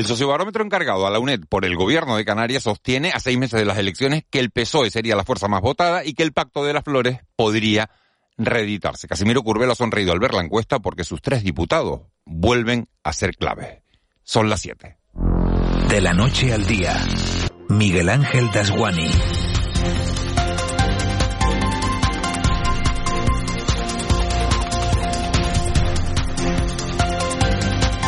El sociobarómetro encargado a la UNED por el gobierno de Canarias sostiene a seis meses de las elecciones que el PSOE sería la fuerza más votada y que el Pacto de las Flores podría reeditarse. Casimiro Curbelo ha sonreído al ver la encuesta porque sus tres diputados vuelven a ser clave. Son las siete. De la noche al día, Miguel Ángel Dasguani.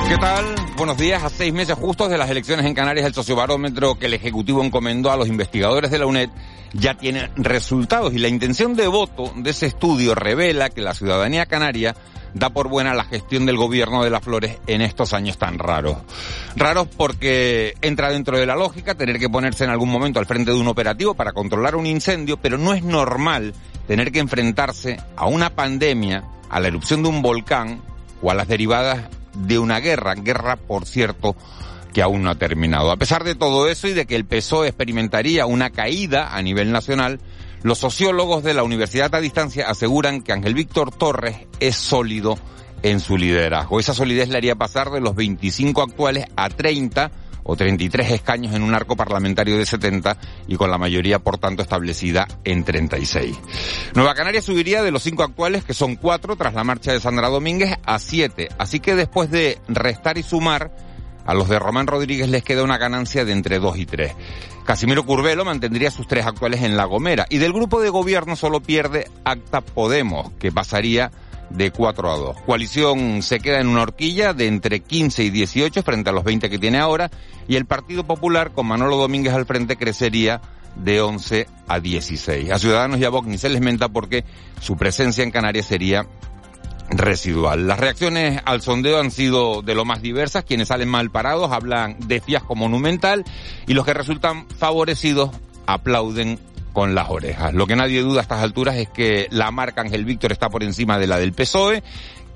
¿Qué tal? Buenos días. A seis meses justos de las elecciones en Canarias, el sociobarómetro que el Ejecutivo encomendó a los investigadores de la UNED ya tiene resultados y la intención de voto de ese estudio revela que la ciudadanía canaria da por buena la gestión del gobierno de las flores en estos años tan raros. Raros porque entra dentro de la lógica tener que ponerse en algún momento al frente de un operativo para controlar un incendio, pero no es normal tener que enfrentarse a una pandemia, a la erupción de un volcán o a las derivadas de una guerra, guerra por cierto que aún no ha terminado. A pesar de todo eso y de que el PSOE experimentaría una caída a nivel nacional, los sociólogos de la Universidad a Distancia aseguran que Ángel Víctor Torres es sólido en su liderazgo. Esa solidez le haría pasar de los 25 actuales a 30 o 33 escaños en un arco parlamentario de 70 y con la mayoría, por tanto, establecida en 36. Nueva Canaria subiría de los cinco actuales, que son cuatro, tras la marcha de Sandra Domínguez, a siete. Así que después de restar y sumar, a los de Román Rodríguez les queda una ganancia de entre dos y tres. Casimiro Curvelo mantendría sus tres actuales en La Gomera y del grupo de gobierno solo pierde Acta Podemos, que pasaría de 4 a 2. Coalición se queda en una horquilla de entre 15 y 18 frente a los 20 que tiene ahora y el Partido Popular con Manolo Domínguez al frente crecería de 11 a 16. A Ciudadanos y a Vox ni se les menta porque su presencia en Canarias sería residual. Las reacciones al sondeo han sido de lo más diversas. Quienes salen mal parados hablan de fiasco monumental y los que resultan favorecidos aplauden con las orejas. Lo que nadie duda a estas alturas es que la marca Ángel Víctor está por encima de la del PSOE,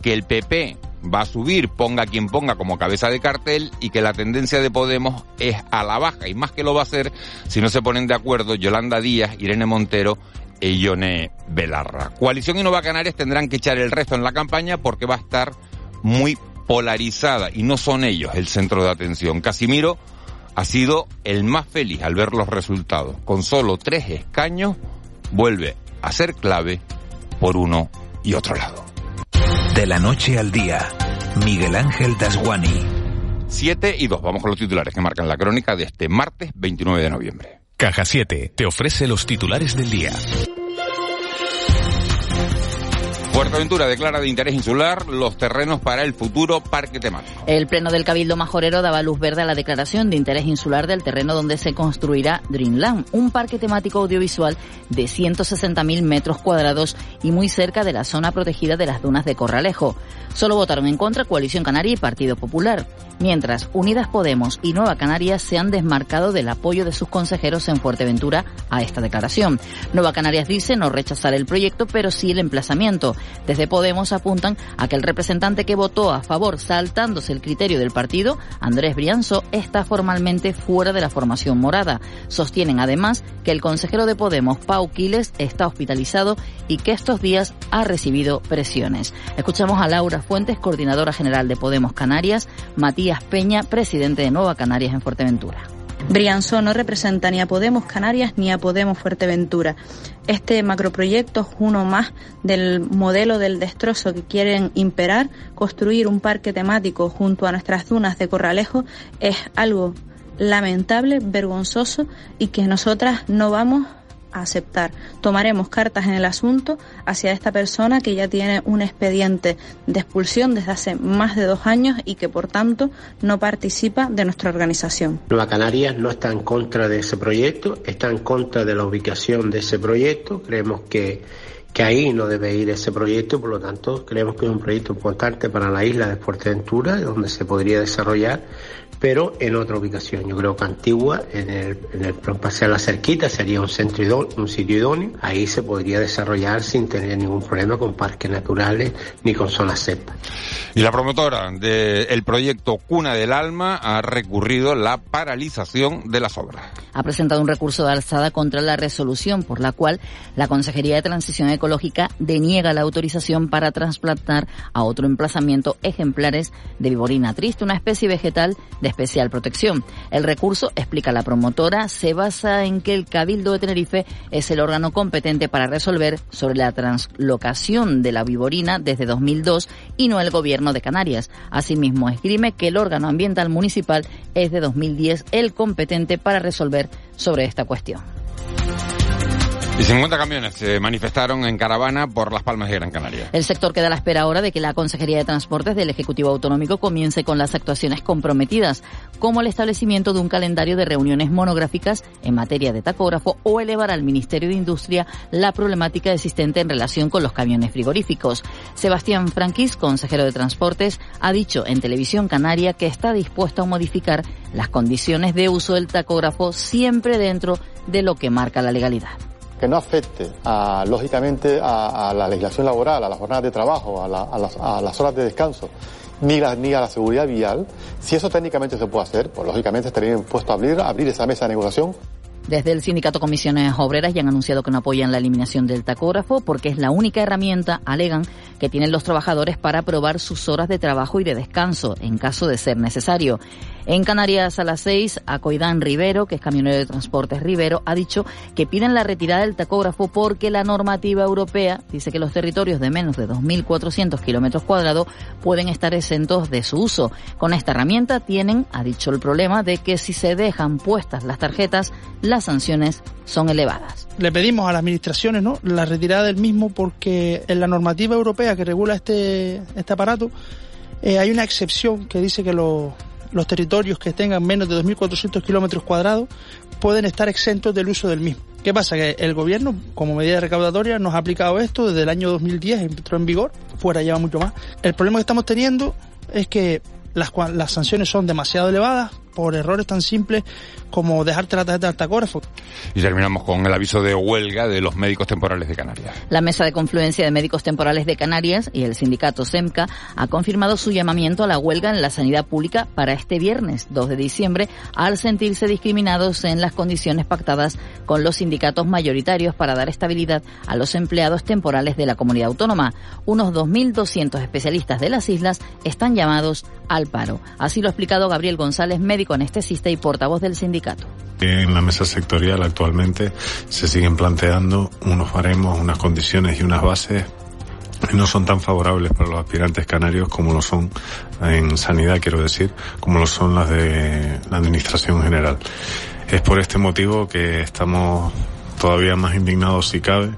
que el PP va a subir, ponga quien ponga como cabeza de cartel y que la tendencia de Podemos es a la baja y más que lo va a hacer si no se ponen de acuerdo Yolanda Díaz, Irene Montero e Ione Belarra. Coalición y Nueva Canarias tendrán que echar el resto en la campaña porque va a estar muy polarizada y no son ellos el centro de atención. Casimiro ha sido el más feliz al ver los resultados. Con solo tres escaños, vuelve a ser clave por uno y otro lado. De la noche al día, Miguel Ángel Dasguani. Siete y dos. Vamos con los titulares que marcan la crónica de este martes 29 de noviembre. Caja 7 te ofrece los titulares del día. Fuerteventura declara de interés insular los terrenos para el futuro parque temático. El Pleno del Cabildo Majorero daba luz verde a la declaración de interés insular del terreno donde se construirá Dreamland, un parque temático audiovisual de 160.000 metros cuadrados y muy cerca de la zona protegida de las dunas de Corralejo. Solo votaron en contra Coalición Canaria y Partido Popular, mientras Unidas Podemos y Nueva Canarias se han desmarcado del apoyo de sus consejeros en Fuerteventura a esta declaración. Nueva Canarias dice no rechazar el proyecto, pero sí el emplazamiento. Desde Podemos apuntan a que el representante que votó a favor saltándose el criterio del partido, Andrés Brianzo, está formalmente fuera de la formación morada. Sostienen además que el consejero de Podemos, Pau Quiles, está hospitalizado y que estos días ha recibido presiones. Escuchamos a Laura Fuentes, coordinadora general de Podemos Canarias, Matías Peña, presidente de Nueva Canarias en Fuerteventura. Brianzó no representa ni a Podemos Canarias ni a Podemos Fuerteventura. Este macroproyecto es uno más del modelo del destrozo que quieren imperar. Construir un parque temático junto a nuestras dunas de Corralejo es algo lamentable, vergonzoso y que nosotras no vamos aceptar. Tomaremos cartas en el asunto hacia esta persona que ya tiene un expediente de expulsión desde hace más de dos años y que por tanto no participa de nuestra organización. Nueva Canarias no está en contra de ese proyecto, está en contra de la ubicación de ese proyecto. Creemos que que ahí no debe ir ese proyecto, por lo tanto creemos que es un proyecto importante para la isla de Fuerteventura, donde se podría desarrollar pero en otra ubicación. Yo creo que Antigua, en el, en el Paseo La Cerquita, sería un, centro idóneo, un sitio idóneo. Ahí se podría desarrollar sin tener ningún problema con parques naturales ni con zonas cepa. Y la promotora del proyecto Cuna del Alma ha recurrido la paralización de las obras. Ha presentado un recurso de alzada contra la resolución por la cual la Consejería de Transición Deniega la autorización para trasplantar a otro emplazamiento ejemplares de viborina triste, una especie vegetal de especial protección. El recurso, explica la promotora, se basa en que el Cabildo de Tenerife es el órgano competente para resolver sobre la translocación de la viborina desde 2002 y no el gobierno de Canarias. Asimismo, esgrime que el órgano ambiental municipal es de 2010 el competente para resolver sobre esta cuestión. Y 50 camiones se manifestaron en caravana por Las Palmas de Gran Canaria. El sector queda a la espera ahora de que la Consejería de Transportes del Ejecutivo Autonómico comience con las actuaciones comprometidas, como el establecimiento de un calendario de reuniones monográficas en materia de tacógrafo o elevar al Ministerio de Industria la problemática existente en relación con los camiones frigoríficos. Sebastián Franquís, consejero de Transportes, ha dicho en Televisión Canaria que está dispuesto a modificar las condiciones de uso del tacógrafo siempre dentro de lo que marca la legalidad que no afecte, a, lógicamente, a, la legislación laboral, a las jornadas de trabajo, a, las, a las, horas de descanso, ni, a la seguridad vial, si eso técnicamente se puede hacer, pues lógicamente estaría impuesto a abrir, abrir esa mesa de negociación desde el sindicato Comisiones Obreras ya han anunciado que no apoyan la eliminación del tacógrafo porque es la única herramienta, alegan, que tienen los trabajadores para probar sus horas de trabajo y de descanso en caso de ser necesario. En Canarias a las seis, Acoidán Rivero, que es camionero de transportes Rivero, ha dicho que piden la retirada del tacógrafo porque la normativa europea dice que los territorios de menos de 2.400 kilómetros cuadrados pueden estar exentos de su uso. Con esta herramienta tienen, ha dicho el problema, de que si se dejan puestas las tarjetas, las sanciones son elevadas. Le pedimos a las administraciones la retirada del mismo porque en la normativa europea que regula este, este aparato eh, hay una excepción que dice que los los territorios que tengan menos de 2.400 kilómetros cuadrados pueden estar exentos del uso del mismo. ¿Qué pasa? Que el gobierno, como medida recaudatoria, nos ha aplicado esto desde el año 2010, entró en vigor, fuera lleva mucho más. El problema que estamos teniendo es que las, las sanciones son demasiado elevadas, por errores tan simples como dejarte la tarjeta de tacógrafo. Y terminamos con el aviso de huelga de los médicos temporales de Canarias. La Mesa de Confluencia de Médicos Temporales de Canarias y el sindicato SEMCA ha confirmado su llamamiento a la huelga en la sanidad pública para este viernes 2 de diciembre al sentirse discriminados en las condiciones pactadas con los sindicatos mayoritarios para dar estabilidad a los empleados temporales de la comunidad autónoma. Unos 2.200 especialistas de las islas están llamados al paro. Así lo ha explicado Gabriel González, médico anestesista y portavoz del sindicato. En la mesa sectorial actualmente se siguen planteando unos baremos, unas condiciones y unas bases que no son tan favorables para los aspirantes canarios como lo son en sanidad, quiero decir, como lo son las de la Administración General. Es por este motivo que estamos todavía más indignados si cabe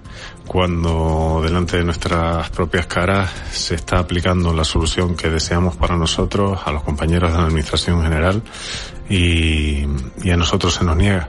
cuando delante de nuestras propias caras se está aplicando la solución que deseamos para nosotros, a los compañeros de la Administración General y, y a nosotros se nos niega.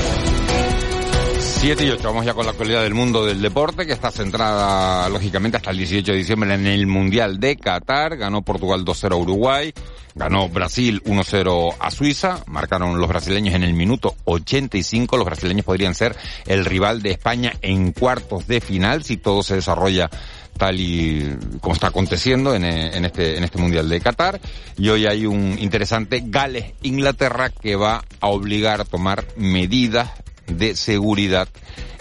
7 y 8, vamos ya con la actualidad del mundo del deporte, que está centrada, lógicamente, hasta el 18 de diciembre en el Mundial de Qatar. Ganó Portugal 2-0 a Uruguay, ganó Brasil 1-0 a Suiza, marcaron los brasileños en el minuto 85. Los brasileños podrían ser el rival de España en cuartos de final si todo se desarrolla tal y como está aconteciendo en, en, este, en este Mundial de Qatar. Y hoy hay un interesante Gales-Inglaterra que va a obligar a tomar medidas de seguridad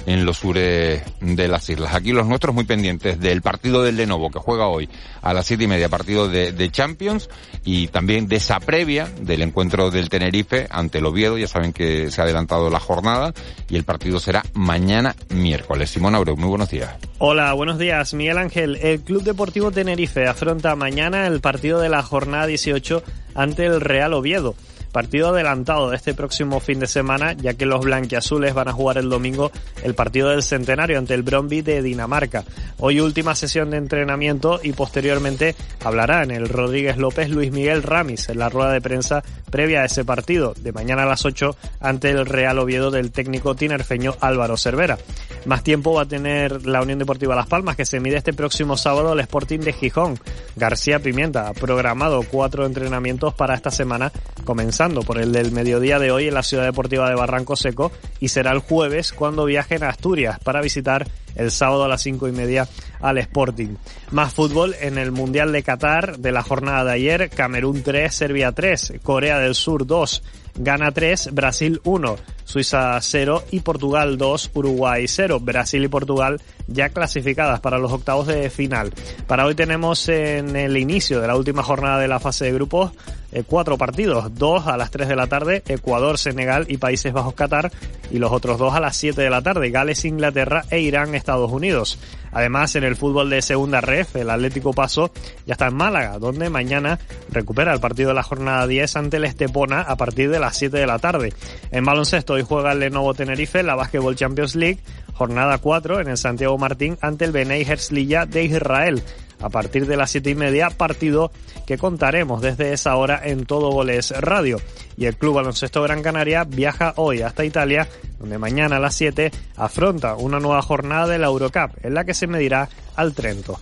en los sures de las islas. Aquí los nuestros muy pendientes del partido del Lenovo que juega hoy a las siete y media, partido de, Champions y también de esa previa del encuentro del Tenerife ante el Oviedo. Ya saben que se ha adelantado la jornada y el partido será mañana miércoles. Simón Abreu, muy buenos días. Hola, buenos días. Miguel Ángel, el Club Deportivo Tenerife afronta mañana el partido de la jornada 18 ante el Real Oviedo. Partido adelantado de este próximo fin de semana, ya que los blanquiazules van a jugar el domingo el partido del centenario ante el Bromby de Dinamarca. Hoy última sesión de entrenamiento y posteriormente hablará en el Rodríguez López Luis Miguel Ramis en la rueda de prensa previa a ese partido de mañana a las 8 ante el Real Oviedo del técnico tinerfeño Álvaro Cervera. Más tiempo va a tener la Unión Deportiva Las Palmas que se mide este próximo sábado al Sporting de Gijón. García Pimienta ha programado cuatro entrenamientos para esta semana, comenzando por el del mediodía de hoy en la Ciudad Deportiva de Barranco Seco y será el jueves cuando viajen a Asturias para visitar el sábado a las cinco y media al Sporting. Más fútbol en el Mundial de Qatar de la jornada de ayer, Camerún 3, Serbia 3, Corea del Sur 2, Ghana 3, Brasil 1, Suiza 0 y Portugal 2, Uruguay 0. Brasil y Portugal ya clasificadas para los octavos de final. Para hoy tenemos en el inicio de la última jornada de la fase de grupos eh, cuatro partidos, dos a las 3 de la tarde, Ecuador, Senegal y Países Bajos Qatar, y los otros dos a las 7 de la tarde, Gales, Inglaterra e Irán, Estados Unidos. Además, en el fútbol de segunda ref, el Atlético Paso ya está en Málaga, donde mañana recupera el partido de la jornada 10 ante el Estepona a partir de las 7 de la tarde. En baloncesto hoy juega el Lenovo Tenerife, la Basketball Champions League, jornada 4 en el Santiago Martín ante el Benei Herzliya de Israel a partir de las siete y media, partido que contaremos desde esa hora en Todo Goles Radio. Y el Club Baloncesto Gran Canaria viaja hoy hasta Italia, donde mañana a las 7 afronta una nueva jornada de la Eurocup, en la que se medirá al Trento.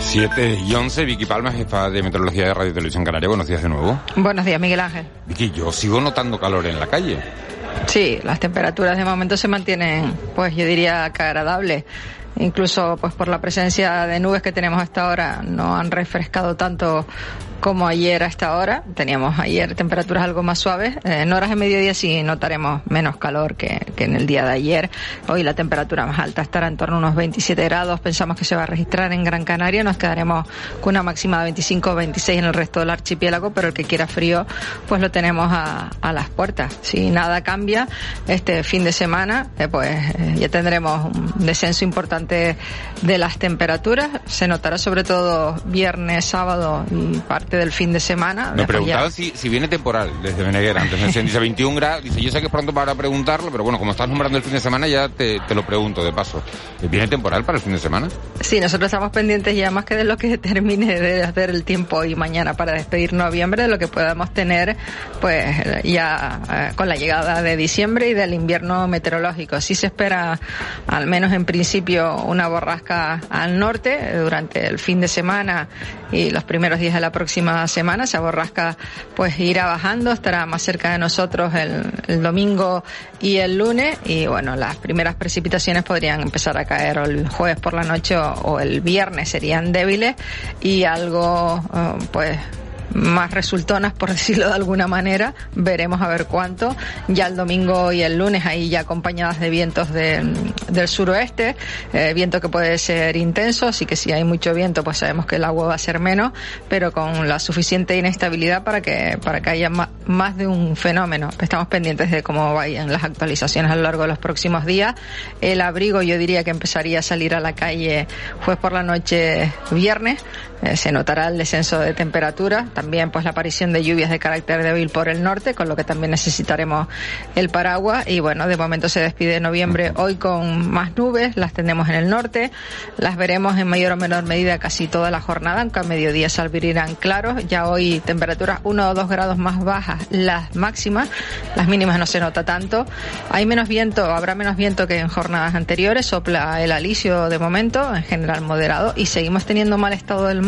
Siete y 11, Vicky Palma, jefa de Meteorología de Radio Televisión Canaria. Buenos días de nuevo. Buenos días, Miguel Ángel. Vicky, yo sigo notando calor en la calle. Sí, las temperaturas de momento se mantienen, pues yo diría que agradables. Incluso pues por la presencia de nubes que tenemos hasta ahora no han refrescado tanto como ayer a esta hora. Teníamos ayer temperaturas algo más suaves. Eh, en horas de mediodía sí notaremos menos calor que, en el día de ayer. Hoy la temperatura más alta estará en torno a unos 27 grados. Pensamos que se va a registrar en Gran Canaria. Nos quedaremos con una máxima de 25 o 26 en el resto del archipiélago, pero el que quiera frío, pues lo tenemos a, las puertas. Si nada cambia, este fin de semana, eh, pues eh, ya tendremos un descenso importante de las temperaturas. Se notará sobre todo viernes, sábado y parte del fin de semana. Me preguntaba si, si, viene temporal desde Beneguera. Antes me dice 21 grados. Dice, yo sé que es pronto para preguntarlo, pero bueno, como estás nombrando el fin de semana, ya te, te lo pregunto de paso. ¿Viene temporal para el fin de semana? Sí, nosotros estamos pendientes ya más que de lo que termine de hacer el tiempo hoy y mañana para despedir noviembre, de lo que podamos tener, pues ya eh, con la llegada de diciembre y del invierno meteorológico. Sí se espera, al menos en principio, una borrasca al norte durante el fin de semana y los primeros días de la próxima semana. Esa borrasca pues irá bajando, estará más cerca de nosotros el, domingo y el lunes. Y bueno, las primeras precipitaciones podrían empezar a caer el jueves por la noche o, el viernes serían débiles y algo eh, pues más resultonas, por decirlo de alguna manera. Veremos a ver cuánto. Ya el domingo y el lunes ahí ya acompañadas de vientos del suroeste, eh, viento que puede ser intenso, así que si hay mucho viento pues sabemos que el agua va a ser menos, pero con la suficiente inestabilidad para que, para que haya más, de un fenómeno. Estamos pendientes de cómo vayan las actualizaciones a lo largo de los próximos días. El abrigo yo diría que empezaría a salir a la calle jueves por la noche viernes. Eh, se notará el descenso de temperatura también pues la aparición de lluvias de carácter débil por el norte, con lo que también necesitaremos el paraguas. Y bueno, de momento se despide noviembre hoy con más nubes, las tenemos en el norte, las veremos en mayor o menor medida casi toda la jornada, aunque a mediodía se claros. Ya hoy temperaturas 1 o 2 grados más bajas las máximas, las mínimas no se nota tanto. Hay menos viento, habrá menos viento que en jornadas anteriores, sopla el alisio de momento, en general moderado, y seguimos teniendo mal estado del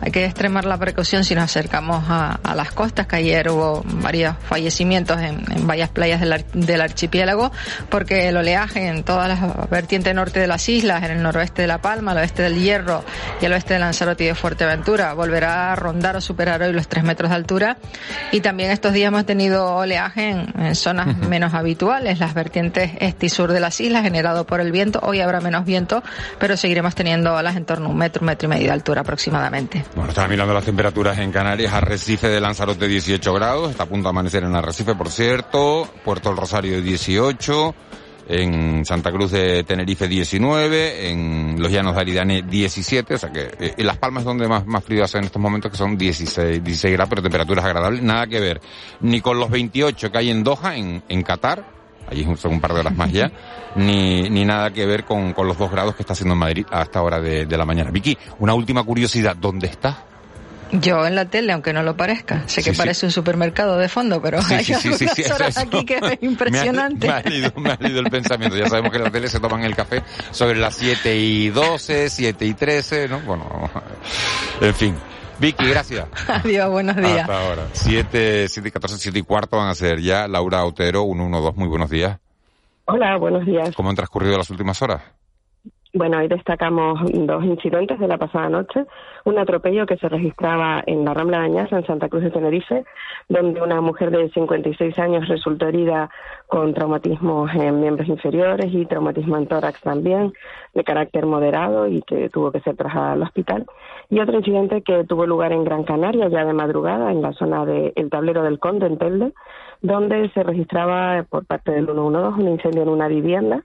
Hay que extremar la precaución si nos acercamos a, las costas, que ayer hubo varios fallecimientos en, varias playas del, archipiélago, porque el oleaje en todas las vertientes norte de las islas, en el noroeste de La Palma, al oeste del Hierro y al oeste de Lanzarote y de Fuerteventura, volverá a rondar o superar hoy los tres metros de altura. Y también estos días hemos tenido oleaje en, zonas menos habituales, las vertientes este y sur de las islas, generado por el viento. Hoy habrá menos viento, pero seguiremos teniendo olas en torno a un metro, un metro y medio de altura aproximadamente. Bueno, estaba mirando las temperaturas en Canarias. Arrecife de Lanzarote 18 grados, está a punto de amanecer en Arrecife, por cierto, Puerto del Rosario 18, en Santa Cruz de Tenerife 19, en los Llanos de Aridane 17, o sea que eh, en Las Palmas es donde más, más frío hace en estos momentos, que son 16, 16 grados, pero temperaturas agradables, nada que ver. Ni con los 28 que hay en Doha, en, en Qatar, allí son un par de horas más ya, ni, ni nada que ver con, con los dos grados que está haciendo en Madrid a esta hora de, de la mañana. Vicky, una última curiosidad, ¿dónde estás? Yo en la tele, aunque no lo parezca. Sé que parece un supermercado de fondo, pero hay algunas horas aquí que es impresionante. Me ha, leído, me ha leído el pensamiento. Ya sabemos que en la tele se toman el café sobre las 7 y 12, 7 y 13, ¿no? Bueno, en fin. Vicky, gracias. Adiós, buenos días. Hasta ahora. 7, 7 y 14, 7 y cuarto van a ser ya. Laura Otero, 112, muy buenos días. Hola, buenos días. ¿Cómo han transcurrido las últimas horas? Bueno, hoy destacamos dos incidentes de la pasada noche. Un atropello que se registraba en la Rambla de Añasa, en Santa Cruz de Tenerife, donde una mujer de 56 años resultó herida con traumatismos en miembros inferiores y traumatismo en tórax también, de carácter moderado y que tuvo que ser trasladada al hospital. Y otro incidente que tuvo lugar en Gran Canaria, ya de madrugada, en la zona del Tablero del Conde, en Telde, donde se registraba por parte del 112 un incendio en una vivienda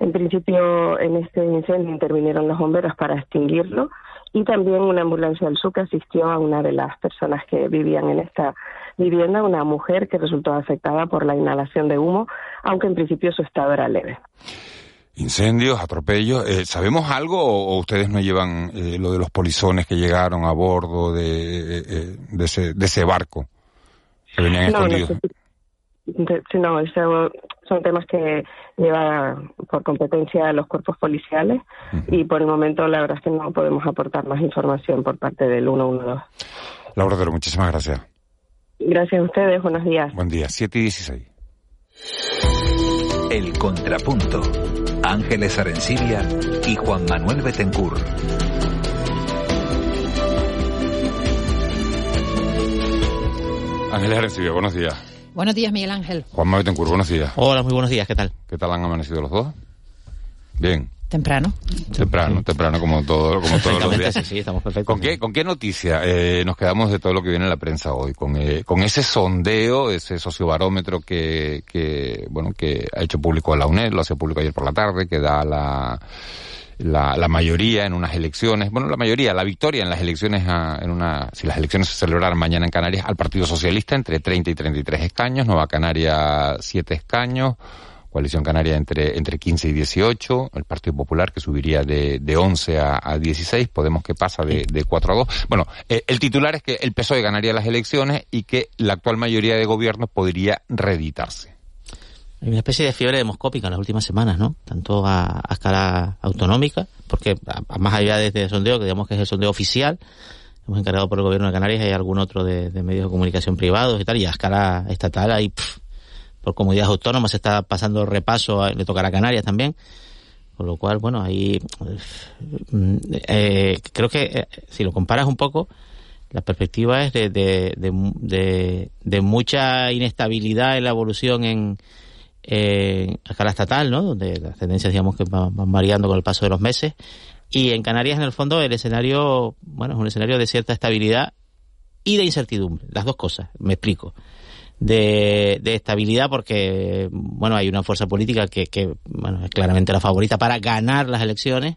en principio, en este incendio intervinieron los bomberos para extinguirlo y también una ambulancia del SUC asistió a una de las personas que vivían en esta vivienda, una mujer que resultó afectada por la inhalación de humo, aunque en principio su estado era leve. Incendios, atropellos. Eh, ¿Sabemos algo o, ustedes no llevan eh, lo de los polizones que llegaron a bordo de, eh, de, ese, de ese barco que venían escondidos? No, eso son temas que lleva por competencia los cuerpos policiales y por el momento la verdad es que no podemos aportar más información por parte del 112. Laura Dero, muchísimas gracias. Gracias a ustedes, buenos días. Buen día, 7 y 16. El Contrapunto. Ángeles Arencibia y Juan Manuel Betencur. Ángeles Arencibia, buenos días. Buenos días, Miguel Ángel. Juan Betancourt, buenos días. Hola, muy buenos días, ¿qué tal? ¿Qué tal han amanecido los dos? Bien. Temprano. Temprano, temprano como todo, como todos los días. Sí, sí, estamos perfectos. ¿Con qué, con qué noticia eh, nos quedamos de todo lo que viene en la prensa hoy? Con, eh, con ese sondeo, ese sociobarómetro que, que, bueno, que ha hecho público la UNED, lo hace público ayer por la tarde, que da la, la, la, mayoría en unas elecciones, bueno, la mayoría, la victoria en las elecciones, a, en una, si las elecciones se celebraran mañana en Canarias, al Partido Socialista entre 30 y 33 escaños, Nueva Canaria 7 escaños, Coalición Canaria entre, entre 15 y 18, el Partido Popular que subiría de, de 11 a, a 16, Podemos que pasa de, de 4 a 2. Bueno, eh, el titular es que el PSOE ganaría las elecciones y que la actual mayoría de gobierno podría reeditarse. Hay una especie de fiebre demoscópica en las últimas semanas, ¿no? Tanto a, a escala autonómica, porque a, más allá de este sondeo, que digamos que es el sondeo oficial, hemos encargado por el gobierno de Canarias, hay algún otro de, medios de comunicación privados y tal, y a escala estatal hay, pff, por comunidades autónomas se está pasando repaso, le tocará a Canarias también. Con lo cual, bueno, ahí eh, creo que eh, si lo comparas un poco, la perspectiva es de, de, de, de, mucha inestabilidad en la evolución en, eh, a escala estatal, ¿no? Donde las tendencias, digamos, que van, van, variando con el paso de los meses. Y en Canarias, en el fondo, el escenario, bueno, es un escenario de cierta estabilidad y de incertidumbre. Las dos cosas, me explico. De, de estabilidad porque, bueno, hay una fuerza política que, que, bueno, es claramente la favorita para ganar las elecciones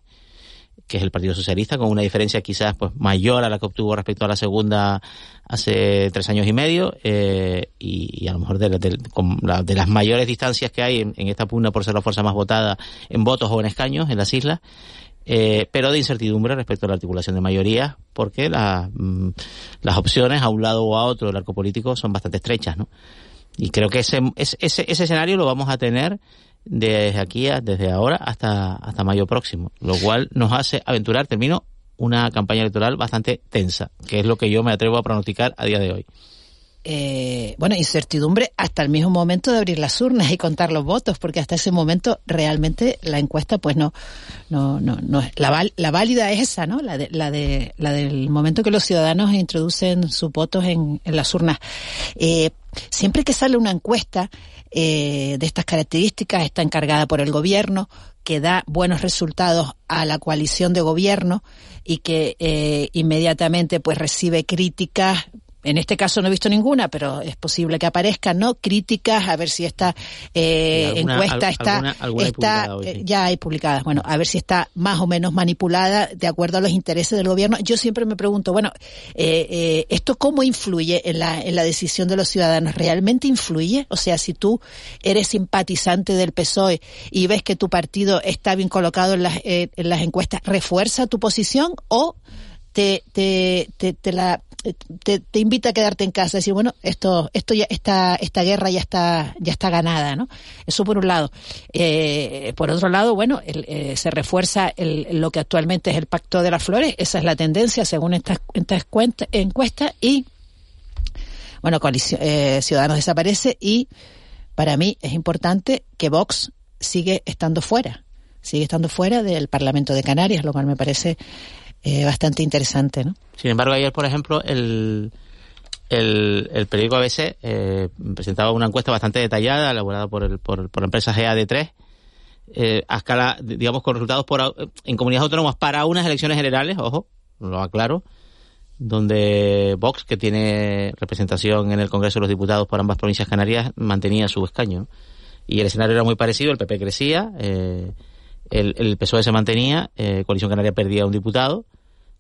que es el Partido Socialista, con una diferencia quizás pues mayor a la que obtuvo respecto a la segunda hace tres años y medio, eh, y, y, a lo mejor de, de, la, de, las mayores distancias que hay en, en, esta pugna por ser la fuerza más votada en votos o en escaños en las islas, eh, pero de incertidumbre respecto a la articulación de mayorías, porque la, mm, las opciones a un lado o a otro del arco político son bastante estrechas, ¿no? Y creo que ese, ese, ese escenario lo vamos a tener desde aquí, a, desde ahora hasta, hasta mayo próximo, lo cual nos hace aventurar, termino, una campaña electoral bastante tensa, que es lo que yo me atrevo a pronosticar a día de hoy. Eh, bueno, incertidumbre hasta el mismo momento de abrir las urnas y contar los votos, porque hasta ese momento realmente la encuesta, pues no, no, no, no la, la válida es esa, ¿no? La de, la de, la del momento que los ciudadanos introducen sus votos en, en las urnas. Eh, siempre que sale una encuesta eh, de estas características está encargada por el gobierno, que da buenos resultados a la coalición de gobierno y que eh, inmediatamente pues recibe críticas en este caso no he visto ninguna, pero es posible que aparezcan, ¿no? Críticas a ver si esta eh, encuesta está, está eh, ya hay publicadas. Bueno, a ver si está más o menos manipulada de acuerdo a los intereses del gobierno. Yo siempre me pregunto, bueno, eh, eh, ¿esto cómo influye en la, en la decisión de los ciudadanos? ¿Realmente influye? O sea, si tú eres simpatizante del PSOE y ves que tu partido está bien colocado en las, en las encuestas, ¿refuerza tu posición o te, te, te, te la te, invita a quedarte en casa, decir, bueno, esto, esto ya, esta, esta guerra ya está, ya está ganada, ¿no? Eso por un lado. Eh, por otro lado, bueno, eh, se refuerza el, lo que actualmente es el Pacto de las Flores, esa es la tendencia según estas, estas encuestas y, bueno, coalición, eh, Ciudadanos desaparece y para mí es importante que Vox sigue estando fuera, sigue estando fuera del Parlamento de Canarias, lo cual me parece eh, bastante interesante, ¿no? Sin embargo, ayer, por ejemplo, el, el, el periódico ABC eh, presentaba una encuesta bastante detallada, elaborada por, el, por, por la empresa GAD3, eh, a escala, digamos, con resultados por, en comunidades autónomas para unas elecciones generales, ojo, lo aclaro, donde Vox, que tiene representación en el Congreso de los Diputados por ambas provincias canarias, mantenía su escaño. Y el escenario era muy parecido, el PP crecía, eh, el, el PSOE se mantenía, eh, Coalición Canaria perdía un diputado,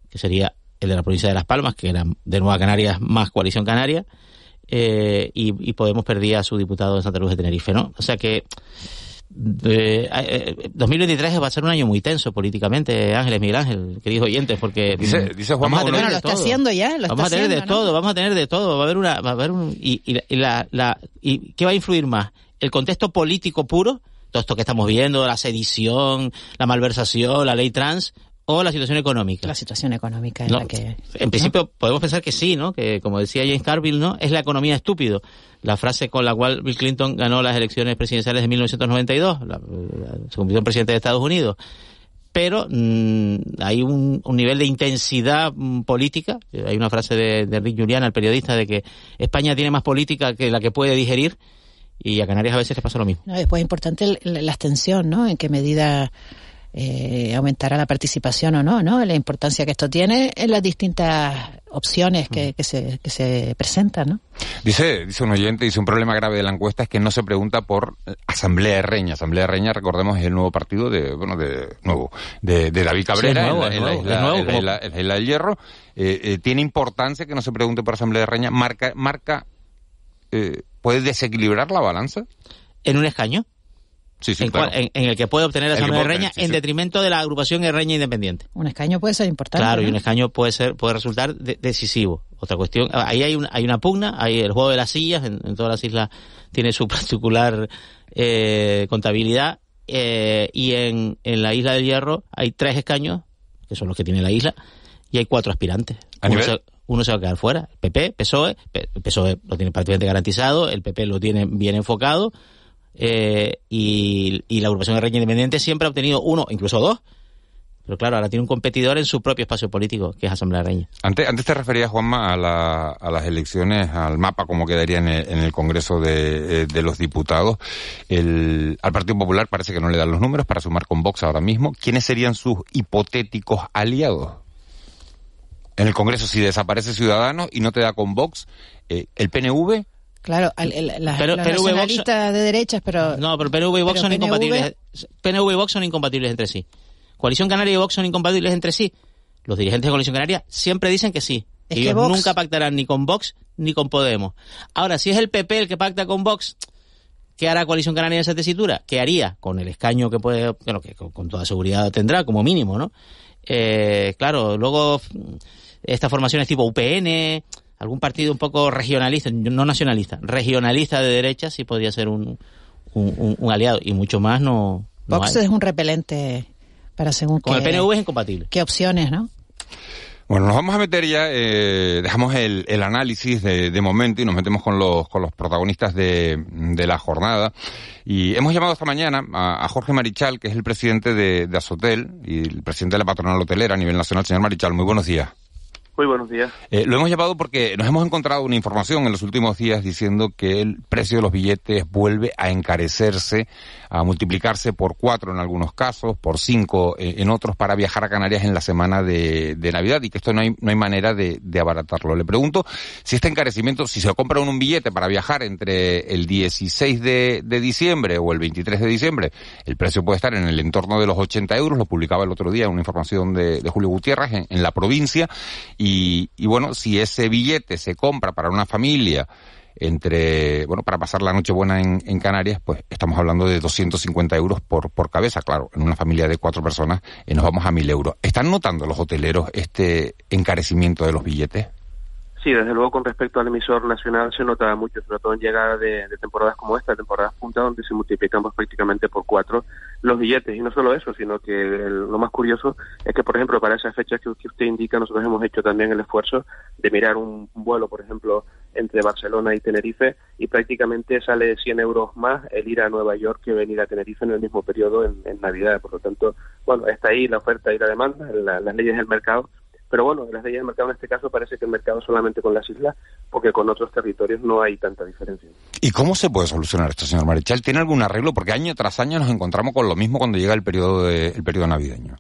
que sería el de la provincia de Las Palmas, que era de Nueva Canarias más Coalición Canaria, eh, y, y, Podemos perdía a su diputado de Santa Cruz de Tenerife, ¿no? O sea que eh, 2023 va a ser un año muy tenso políticamente, Ángeles, Miguel Ángel, queridos oyentes, porque dice, dice Juan vamos a tener bueno, lo está haciendo ya, lo vamos está a tener haciendo, de ¿no? todo, vamos a tener de todo, va a haber una, va a haber un, y, y, y la, la, y qué va a influir más, el contexto político puro, todo esto que estamos viendo, la sedición, la malversación, la ley trans, o la situación económica. La situación económica es No, la que... En principio podemos pensar que sí, ¿no? Que como decía James Carville, ¿no? Es la economía estúpido. La frase con la cual Bill Clinton ganó las elecciones presidenciales de 1992, la- la- se convirtió en presidente de Estados Unidos. Pero mm, hay un, un nivel de intensidad mm, política. Hay una frase de, de Rick Juliana, el periodista, de que España tiene más política que la que puede digerir. Y a Canarias a veces les pasa lo mismo. No, después es importante el- la, abstención, ¿no? En qué medida eh, aumentará la participación o no, ¿no? La importancia que esto tiene en las distintas opciones que, que, se, que se presentan, ¿no? Dice, dice un oyente, dice un problema grave de la encuesta es que no se pregunta por Asamblea de Reña. Asamblea de Reña, recordemos, es el nuevo partido de, bueno, de nuevo, de, de David Cabrera la, isla, en la isla del Hierro. Eh, eh, tiene importancia que no se pregunte por Asamblea de Reña. Marca, marca, eh, puede desequilibrar la balanza. En un escaño. Sí, sí, en, claro. cual- en- en el que puede obtener la Asamblea de puede Reña obtener, sí, en sí. detrimento de la agrupación Reña Independiente. Un escaño puede ser importante. Claro, y un escaño puede ser puede resultar de- decisivo. Otra cuestión, ahí hay una, hay una pugna, hay el juego de las sillas, en, en todas las islas tiene su particular eh, contabilidad, eh, y en, en la isla del Hierro hay tres escaños, que son los que tiene la isla, y hay cuatro aspirantes. ¿A nivel? se, uno se va a quedar fuera, el PP, PSOE, PSOE lo tiene prácticamente garantizado, el PP lo tiene bien enfocado, eh, y, la agrupación de Reña Independiente siempre ha obtenido uno, incluso dos, pero claro, ahora tiene un competidor en su propio espacio político, que es Asamblea Reña. Antes, antes te referías, Juanma, a, la, a las elecciones, al mapa, como quedaría en el, en el Congreso de, eh, de los Diputados. El, al Partido Popular parece que no le dan los números para sumar con Vox ahora mismo. ¿Quiénes serían sus hipotéticos aliados? En el Congreso, si desaparece Ciudadanos y no te da con Vox, eh, el PNV, Claro, al- el- las- Pero- los Vox- nacionalistas de derechas, pero... No, pero PNV y Vox son PNV incompatibles. PNV y Vox son incompatibles entre sí. Coalición Canaria y Vox son incompatibles entre sí. Los dirigentes de Coalición Canaria siempre dicen que sí. Es que Ellos Vox- nunca pactarán ni con Vox ni con Podemos. Ahora, si es el PP el que pacta con Vox, ¿qué hará Coalición Canaria en esa tesitura? ¿Qué haría? Con el escaño que puede, bueno, que con, con toda seguridad tendrá, como mínimo, ¿no? Eh, claro, luego mm, esta formación es tipo UPN, algún partido un poco regionalista, no nacionalista, regionalista de derecha sí podría ser un, un, un- un aliado y mucho más no, no Vox hay. es un repelente para según Con qué, el PNV es incompatible. qué opciones, ¿no? Bueno, nos vamos a meter ya, eh, dejamos el, el análisis de, de momento y nos metemos con los, con los protagonistas de, de la jornada. Y hemos llamado esta mañana a, a Jorge Marichal, que es el presidente de, de Azotel y el presidente de la patronal hotelera a nivel nacional. Señor Marichal, muy buenos días. Muy buenos días. Eh, lo hemos llevado porque nos hemos encontrado una información en los últimos días diciendo que el precio de los billetes vuelve a encarecerse, a multiplicarse por cuatro en algunos casos, por cinco eh, en otros para viajar a Canarias en la semana de, Navidad y que esto no hay, no hay manera de, abaratarlo. Le pregunto si este encarecimiento, si se compra un billete para viajar entre el 16 de, diciembre o el 23 de diciembre, el precio puede estar en el entorno de los 80 euros, lo publicaba el otro día una información de, Julio Gutiérrez en la provincia bueno, si ese billete se compra para una familia entre, bueno, para pasar la noche buena en, Canarias, pues estamos hablando de 250 euros por, por cabeza, claro, en una familia de cuatro personas eh, nos vamos a 1000 euros. ¿Están notando los hoteleros este encarecimiento de los billetes? Sí, desde luego con respecto al emisor nacional se nota mucho, sobre todo en llegada de, temporadas como esta, temporadas punta, donde se multiplican pues, prácticamente por cuatro los billetes. Y no solo eso, sino que lo más curioso es que, por ejemplo, para esas fechas que, usted indica, nosotros hemos hecho también el esfuerzo de mirar un, vuelo, por ejemplo, entre Barcelona y Tenerife, y prácticamente sale 100 euros más el ir a Nueva York que venir a Tenerife en el mismo periodo en, Navidad. Por lo tanto, bueno, está ahí la oferta y la demanda, las leyes del mercado pero bueno, las leyes del mercado en este caso parece que el mercado solamente con las islas, porque con otros territorios no hay tanta diferencia. ¿Y cómo se puede solucionar esto, señor Marichal? ¿Tiene algún arreglo? Porque año tras año nos encontramos con lo mismo cuando llega el periodo, de, el periodo navideño.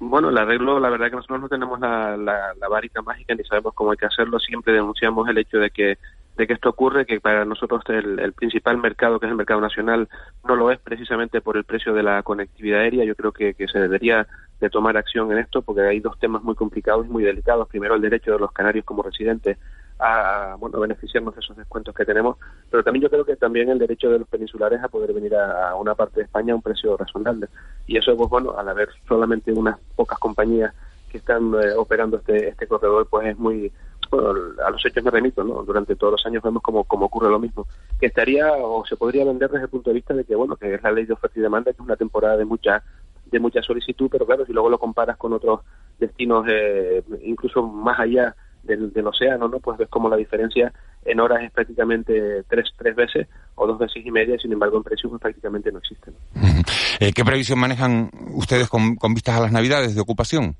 Bueno, el arreglo, la verdad que nosotros no tenemos la, la, la varita mágica ni sabemos cómo hay que hacerlo. Siempre denunciamos el hecho de que de que esto ocurre, que para nosotros el, principal mercado, que es el mercado nacional, no lo es precisamente por el precio de la conectividad aérea. Yo creo que, se debería de tomar acción en esto, porque hay dos temas muy complicados y muy delicados. Primero, el derecho de los canarios como residentes a bueno beneficiarnos de esos descuentos que tenemos, pero también yo creo que también el derecho de los peninsulares a poder venir a, una parte de España a un precio razonable. Y eso, pues bueno, al haber solamente unas pocas compañías que están eh, operando este, este corredor, pues es muy bueno, a los hechos me remito, ¿no? Durante todos los años vemos como, como ocurre lo mismo. Que estaría o se podría vender desde el punto de vista de que, bueno, que es la ley de oferta y demanda, que es una temporada de mucha de mucha solicitud, pero claro, si luego lo comparas con otros destinos, eh, incluso más allá del, del, océano, ¿no? Pues ves como la diferencia en horas es prácticamente tres, tres veces o dos veces y media, sin embargo en precios pues prácticamente no existen. Eh, ¿Qué previsión manejan ustedes con, con vistas a las navidades de ocupación?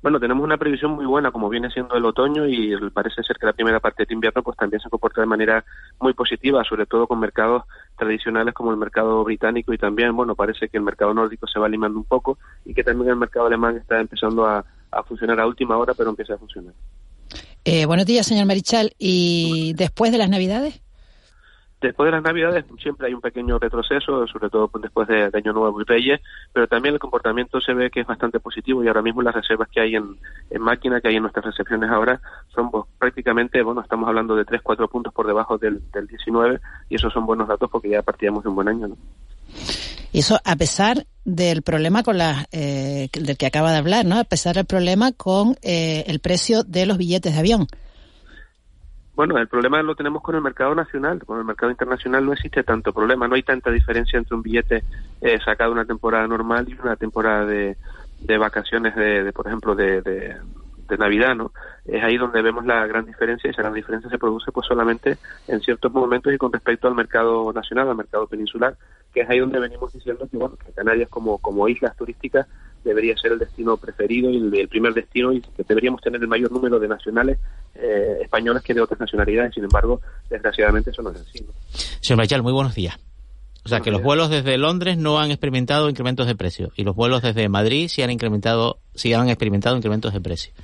Bueno, tenemos una previsión muy buena, como viene siendo el otoño, y parece ser que la primera parte de invierno pues también se comporta de manera muy positiva, sobre todo con mercados tradicionales como el mercado británico y también, bueno, parece que el mercado nórdico se va limando un poco y que también el mercado alemán está empezando a, funcionar a última hora, pero empieza a funcionar. Eh, buenos días, señor Marichal. ¿Y después de las Navidades? Después de las Navidades siempre hay un pequeño retroceso, sobre todo después de, Año Nuevo y Reyes, pero también el comportamiento se ve que es bastante positivo y ahora mismo las reservas que hay en, máquina, que hay en nuestras recepciones ahora, son pues, prácticamente, bueno, estamos hablando de 3, 4 puntos por debajo del, 19 y esos son buenos datos porque ya partíamos de un buen año. ¿no? Y eso a pesar del problema con la, eh, del que acaba de hablar, ¿no? A pesar del problema con eh, el precio de los billetes de avión. Bueno, el problema lo tenemos con el mercado nacional. Con el mercado internacional no existe tanto problema. No hay tanta diferencia entre un billete eh, sacado una temporada normal y una temporada de, de vacaciones, de, por ejemplo, de, de, Navidad, ¿no? Es ahí donde vemos la gran diferencia y esa gran diferencia se produce pues solamente en ciertos momentos y con respecto al mercado nacional, al mercado peninsular, que es ahí donde venimos diciendo que, bueno, que Canarias como, como islas turísticas debería ser el destino preferido y el, primer destino y que deberíamos tener el mayor número de nacionales eh, españoles que de otras nacionalidades. Sin embargo, desgraciadamente eso no es así. Señor Rachel, muy buenos días. O sea, que los vuelos desde Londres no han experimentado incrementos de precio y los vuelos desde Madrid sí han incrementado, sí han experimentado incrementos de precio.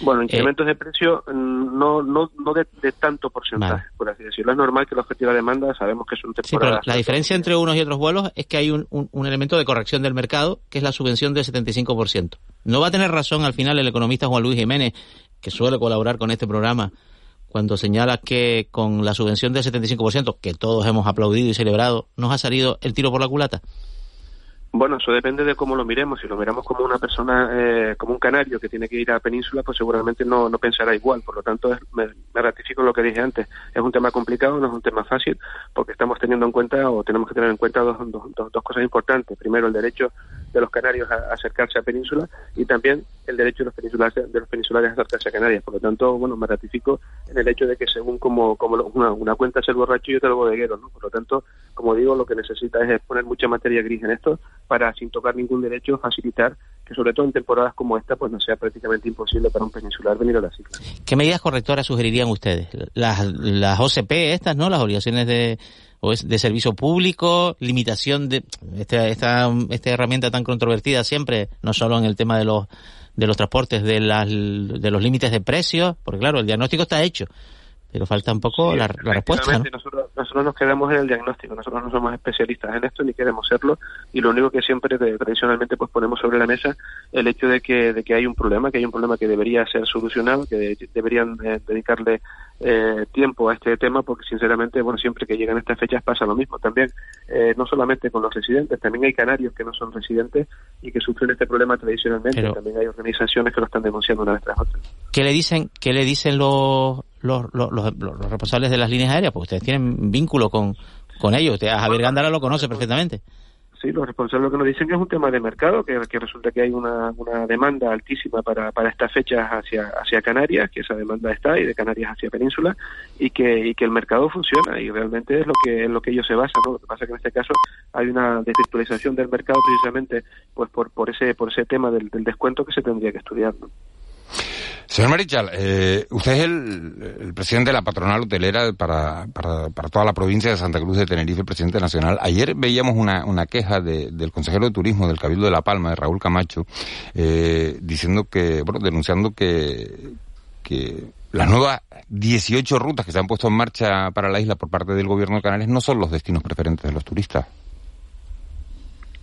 Bueno, eh, incrementos de precio mm, no no no de, tanto porcentaje, por así decirlo. Es normal que la objetiva de demanda sabemos que es un temporada. Sí, pero la diferencia entre unos y otros vuelos es que hay un, un, elemento de corrección del mercado, que es la subvención del 75%. No va a tener razón al final el economista Juan Luis Jiménez, que suele colaborar con este programa, cuando señala que con la subvención del 75%, que todos hemos aplaudido y celebrado, nos ha salido el tiro por la culata? Bueno, eso depende de cómo lo miremos. Si lo miramos como una persona, eh, como un canario que tiene que ir a Península, pues seguramente no, no pensará igual. Por lo tanto, me, ratifico lo que dije antes. Es un tema complicado, no es un tema fácil, porque estamos teniendo en cuenta o tenemos que tener en cuenta dos, dos, dos, cosas importantes. Primero, el derecho de los canarios a, acercarse a Península y también el derecho de los peninsulares, de los peninsulares a acercarse a Canarias. Por lo tanto, bueno, me ratifico en el hecho de que según como, como una, una cuenta es el borracho y otra el bodeguero, ¿no? Por lo tanto, como digo, lo que necesita es poner mucha materia gris en esto para, sin tocar ningún derecho, facilitar que sobre todo en temporadas como esta, pues no sea prácticamente imposible para un peninsular venir a las islas. ¿Qué medidas correctoras sugerirían ustedes? Las, las OCP estas, ¿no? Las obligaciones de, de servicio público, limitación de esta, esta, esta herramienta tan controvertida siempre, no solo en el tema de los de los transportes, de, las, de los límites de precios, porque claro, el diagnóstico está hecho, pero falta un poco la, respuesta. Nosotros, nosotros nos quedamos en el diagnóstico, nosotros no somos especialistas en esto ni queremos serlo y lo único que siempre tradicionalmente pues ponemos sobre la mesa el hecho de que, de que hay un problema, que hay un problema que debería ser solucionado, que deberían eh, dedicarle eh, tiempo a este tema porque sinceramente bueno siempre que llegan estas fechas pasa lo mismo también eh, no solamente con los residentes también hay canarios que no son residentes y que sufren este problema tradicionalmente también hay organizaciones que lo están denunciando una vez tras otra ¿qué le dicen qué le dicen los los, los, los, responsables de las líneas aéreas porque ustedes tienen vínculo con con ellos Javier Gándara lo conoce perfectamente sí, los responsables lo que nos dicen que es un tema de mercado, que, que resulta que hay una, una demanda altísima para, para estas fechas hacia, hacia Canarias, que esa demanda está, y de Canarias hacia Península, y que, y que el mercado funciona, y realmente es lo que, es lo que ellos se basan. Lo que pasa es que en este caso hay una desvirtualización del mercado precisamente pues por, por ese, por ese tema del, del descuento que se tendría que estudiar, ¿no? Señor Marichal, eh, usted es el, presidente de la patronal hotelera para, para, para, toda la provincia de Santa Cruz de Tenerife, presidente nacional. Ayer veíamos una, una queja del consejero de turismo del Cabildo de La Palma, de Raúl Camacho, eh, diciendo que, bueno, denunciando que, que las nuevas 18 rutas que se han puesto en marcha para la isla por parte del gobierno de Canarias no son los destinos preferentes de los turistas.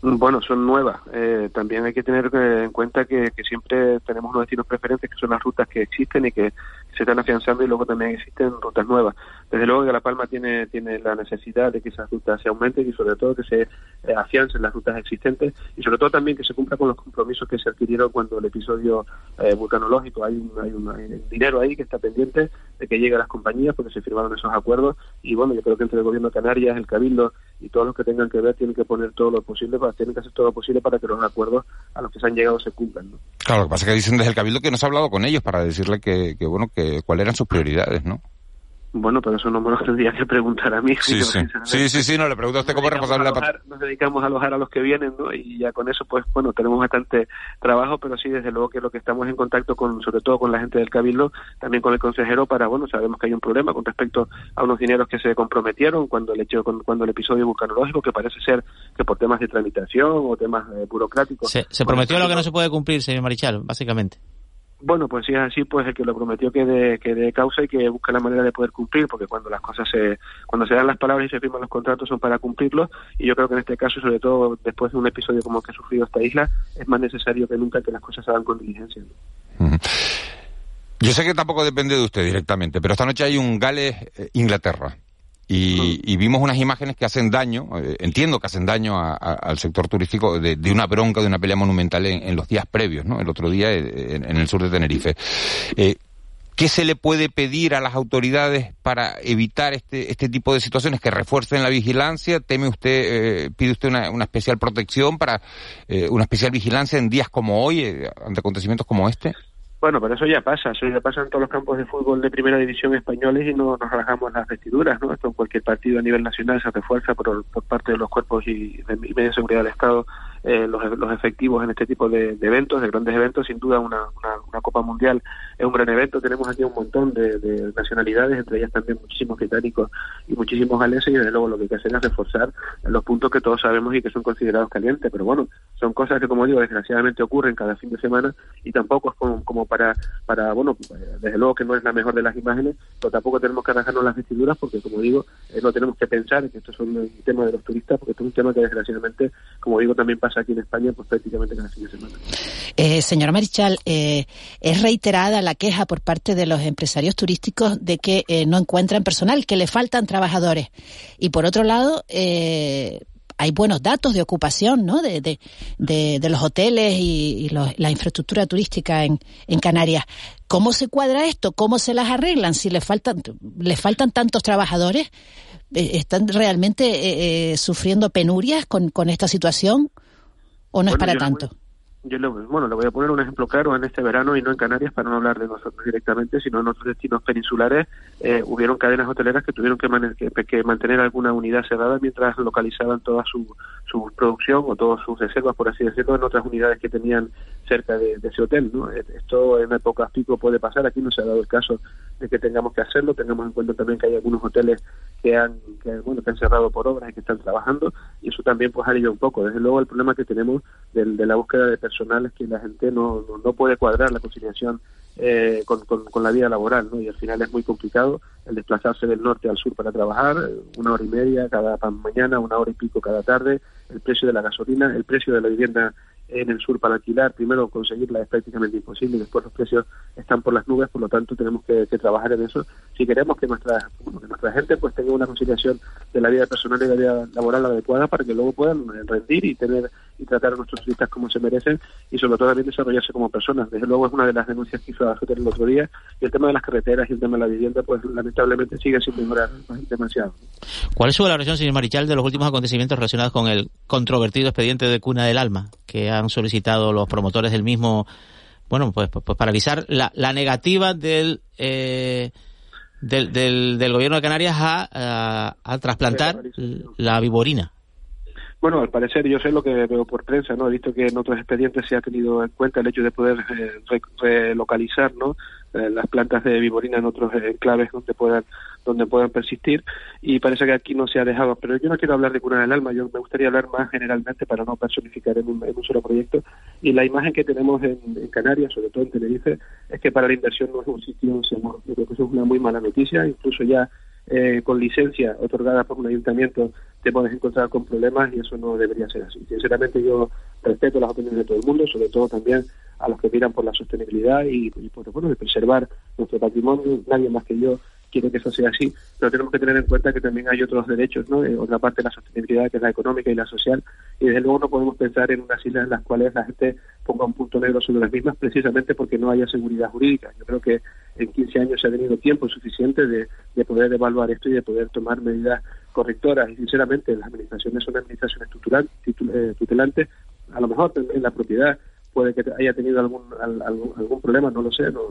Bueno, son nuevas. Eh, también hay que tener eh, en cuenta que, siempre tenemos unos destinos preferentes que son las rutas que existen y que se están afianzando y luego también existen rutas nuevas. Desde luego que La Palma tiene, tiene la necesidad de que esas rutas se aumenten y sobre todo que se eh, afiancen las rutas existentes y sobre todo también que se cumpla con los compromisos que se adquirieron cuando el episodio vulcanológico. Hay un, hay un dinero ahí que está pendiente de que llegue a las compañías porque se firmaron esos acuerdos y bueno, yo creo que entre el gobierno de Canarias, el Cabildo y todos los que tengan que ver tienen que poner todo lo posible para tienen que hacer todo lo posible para que los acuerdos a los que se han llegado se cumplan. ¿no? Claro, lo que pasa es que dicen desde el Cabildo que no se ha hablado con ellos para decirle que bueno, que cuáles eran sus prioridades, ¿no? Bueno, pero eso no me lo tendría que preguntar a mí. Sí, sí. sí, sí, sí, no, le pregunto a usted como responsable de la Nos dedicamos a alojar a los que vienen, ¿no? Y ya con eso, pues, bueno, tenemos bastante trabajo, pero sí, desde luego que lo que estamos en contacto con, sobre todo con la gente del Cabildo, también con el consejero, para, bueno, sabemos que hay un problema con respecto a unos dineros que se comprometieron cuando el hecho, cuando el episodio vulcanológico, que parece ser que por temas de tramitación o temas eh, burocráticos. Se, se prometió lo que no se puede cumplir, señor Marichal, básicamente. Bueno, pues si es así, pues el que lo prometió que de, que de causa y que busque la manera de poder cumplir, porque cuando las cosas se, cuando se dan las palabras y se firman los contratos son para cumplirlos, y yo creo que en este caso, sobre todo después de un episodio como el que ha sufrido esta isla, es más necesario que nunca que las cosas se hagan con diligencia. Yo sé que tampoco depende de usted directamente, pero esta noche hay un Gales-Inglaterra. Y, vimos unas imágenes que hacen daño, eh, entiendo que hacen daño al sector turístico de, una bronca, de una pelea monumental en, los días previos, ¿no? El otro día eh, en, el sur de Tenerife. Eh, ¿Qué se le puede pedir a las autoridades para evitar este, este tipo de situaciones que refuercen la vigilancia? ¿Teme usted, pide usted una, una, especial protección para una especial vigilancia en días como hoy, ante acontecimientos como este? Bueno, pero eso ya pasa, eso ya pasa en todos los campos de fútbol de primera división españoles y no nos relajamos las vestiduras, ¿no? Esto en cualquier partido a nivel nacional se refuerza por, por parte de los cuerpos y de, y de seguridad del Estado eh, los, los, efectivos en este tipo de, eventos, de grandes eventos. Sin duda, una, Copa Mundial es un gran evento. Tenemos aquí un montón de, nacionalidades, entre ellas también muchísimos británicos y muchísimos galeses, y desde luego lo que hay que hacer es reforzar los puntos que todos sabemos y que son considerados calientes. Pero bueno, son cosas que, como digo, desgraciadamente ocurren cada fin de semana y tampoco es como, como para, para, bueno, desde luego que no es la mejor de las imágenes, pero tampoco tenemos que arrancarnos las vestiduras porque, como digo, eh, no tenemos que pensar que esto es un tema de los turistas, porque esto es un tema que desgraciadamente, como digo, también pasa aquí en España pues prácticamente cada fin de semana. Eh, señora Marichal, eh, es reiterada la queja por parte de los empresarios turísticos de que eh, no encuentran personal, que le faltan trabajadores. Y por otro lado, eh, hay buenos datos de ocupación ¿no? de, de, de, los hoteles y, los, la infraestructura turística en, en, Canarias. ¿Cómo se cuadra esto? ¿Cómo se las arreglan? Si les faltan, les faltan tantos trabajadores, ¿están realmente eh, sufriendo penurias con, con esta situación? ¿O no es para tanto? yo le, bueno, le voy a poner un ejemplo claro en este verano y no en Canarias para no hablar de nosotros directamente, sino en otros destinos peninsulares, eh, hubieron cadenas hoteleras que tuvieron que, que, mantener alguna unidad cerrada mientras localizaban toda su, su producción o todas sus reservas, por así decirlo, en otras unidades que tenían cerca de, ese hotel. ¿no? Esto en épocas pico puede pasar, aquí no se ha dado el caso de que tengamos que hacerlo, tengamos en cuenta también que hay algunos hoteles que han, que, bueno, que han cerrado por obras y que están trabajando, y eso también pues ido un poco. Desde luego el problema que tenemos de, de la búsqueda de personal es que la gente no, no, puede cuadrar la conciliación eh, con, con, la vida laboral, ¿no? Y al final es muy complicado el desplazarse del norte al sur para trabajar, una hora y media cada mañana, una hora y pico cada tarde, el precio de la gasolina, el precio de la vivienda en el sur para alquilar, primero conseguirla es prácticamente imposible y después los precios están por las nubes, por lo tanto tenemos que, trabajar en eso si queremos que nuestra, nuestra gente pues tenga una conciliación de la vida personal y la vida laboral adecuada para que luego puedan rendir y tener y tratar a nuestros turistas como se merecen y sobre todo también desarrollarse como personas. Desde luego es una de las denuncias que hizo Azoter el otro día y el tema de las carreteras y el tema de la vivienda pues lamentablemente sigue sin mejorar demasiado. ¿Cuál es su valoración, señor Marichal, de los últimos acontecimientos relacionados con el controvertido expediente de Cuna del Alma que han solicitado los promotores del mismo, bueno, pues, pues, pues para avisar la, la negativa del, eh, del, del, gobierno de Canarias a, a, trasplanttar la viborina? Bueno, al parecer yo sé lo que veo por prensa, ¿no? He visto que en otros expedientes se ha tenido en cuenta el hecho de poder eh, relocalizar, ¿no? Eh, las plantas de viborina en otros enclaves donde puedan donde puedan persistir y parece que aquí no se ha dejado. Pero yo no quiero hablar de curar el alma yo me gustaría hablar más generalmente para no personificar en un, solo proyecto. Y la imagen que tenemos en, Canarias sobre todo en Tenerife es que para la inversión no es un sitio seguro yo creo que eso es una muy mala noticia. Incluso ya eh, con licencia otorgada por un ayuntamiento te puedes encontrar con problemas y eso no debería ser así. Sinceramente yo respeto las opiniones de todo el mundo, sobre todo también a los que miran por la sostenibilidad y, por bueno, de preservar nuestro patrimonio. Nadie más que yo quiere que eso sea así, pero tenemos que tener en cuenta que también hay otros derechos, ¿no? Eh, otra parte de la sostenibilidad que es la económica y la social, y desde luego no podemos pensar en unas islas en las cuales la gente ponga un punto negro sobre las mismas precisamente porque no haya seguridad jurídica. Yo creo que en 15 años se ha tenido tiempo suficiente de, de poder evaluar esto y de poder tomar medidas correctoras y sinceramente las administraciones son administraciones eh, tutelantes, a lo mejor en la propiedad puede que haya tenido algún, algún, algún problema, no lo sé, no,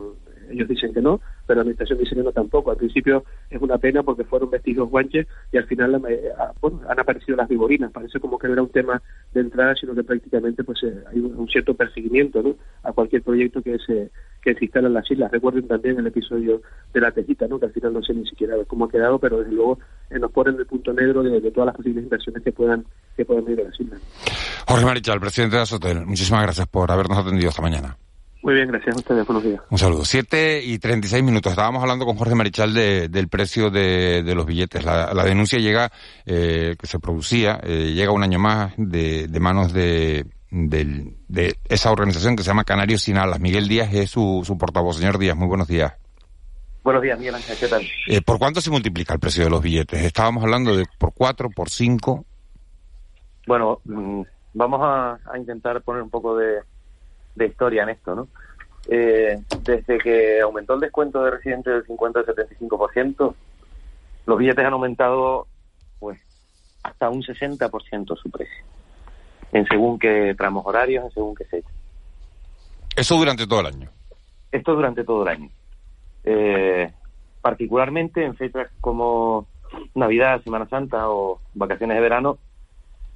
ellos dicen que no, pero la administración dice que no tampoco. Al principio es una pena porque fueron vestidos guanches y al final eh, ah, han aparecido las viborinas. Parece como que no era un tema de entrada, sino que prácticamente pues eh, hay un, cierto perseguimiento ¿no? a cualquier proyecto que se que se instala en las islas. Recuerden también el episodio de la tejita, ¿no? que al final no sé ni siquiera cómo ha quedado, pero desde luego eh, nos ponen el punto negro de, todas las posibles inversiones que puedan que puedan ir a las islas. Jorge Marichal, presidente de Azotel, muchísimas gracias por habernos atendido esta mañana. Muy bien, gracias a ustedes. Buenos días. Un saludo. Siete y treinta y seis minutos. Estábamos hablando con Jorge Marichal de, del precio de, de, los billetes. La, la denuncia llega, eh, que se producía, eh, llega un año más de, de manos de, de, de esa organización que se llama Canarios Sin Alas. Miguel Díaz es su, su portavoz. Señor Díaz, muy buenos días. Buenos días, Miguel Ángel. ¿Qué tal? Eh, ¿Por cuánto se multiplica el precio de los billetes? Estábamos hablando de por cuatro, por cinco. Bueno, mm, vamos a, a intentar poner un poco de de historia en esto, ¿no? Eh, desde que aumentó el descuento de residentes del 50 al 75%, los billetes han aumentado pues hasta un 60% su precio, en según qué tramos horarios, en según qué fecha. ¿Eso durante todo el año? Esto durante todo el año. Eh, particularmente en fechas como Navidad, Semana Santa o vacaciones de verano,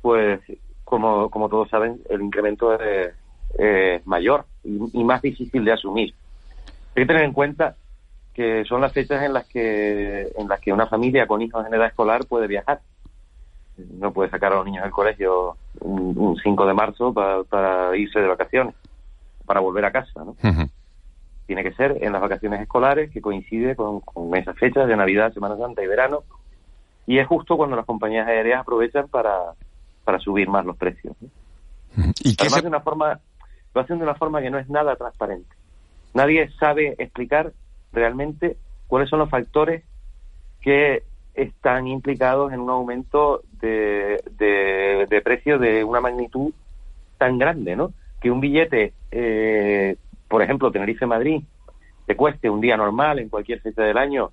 pues como, como todos saben, el incremento es eh, mayor y, más difícil de asumir. Hay que tener en cuenta que son las fechas en las que en las que una familia con hijos en edad escolar puede viajar. No puede sacar a los niños del colegio un, 5 de marzo para, irse de vacaciones, para volver a casa. ¿no? Tiene que ser en las vacaciones escolares que coincide con, esas fechas de Navidad, Semana Santa y verano. Y es justo cuando las compañías aéreas aprovechan para, para subir más los precios. ¿Y Además, de una forma lo hacen de una forma que no es nada transparente. Nadie sabe explicar realmente cuáles son los factores que están implicados en un aumento de, de, precio de una magnitud tan grande, ¿no? Que un billete, eh, por ejemplo, Tenerife-Madrid, te cueste un día normal en cualquier fecha del año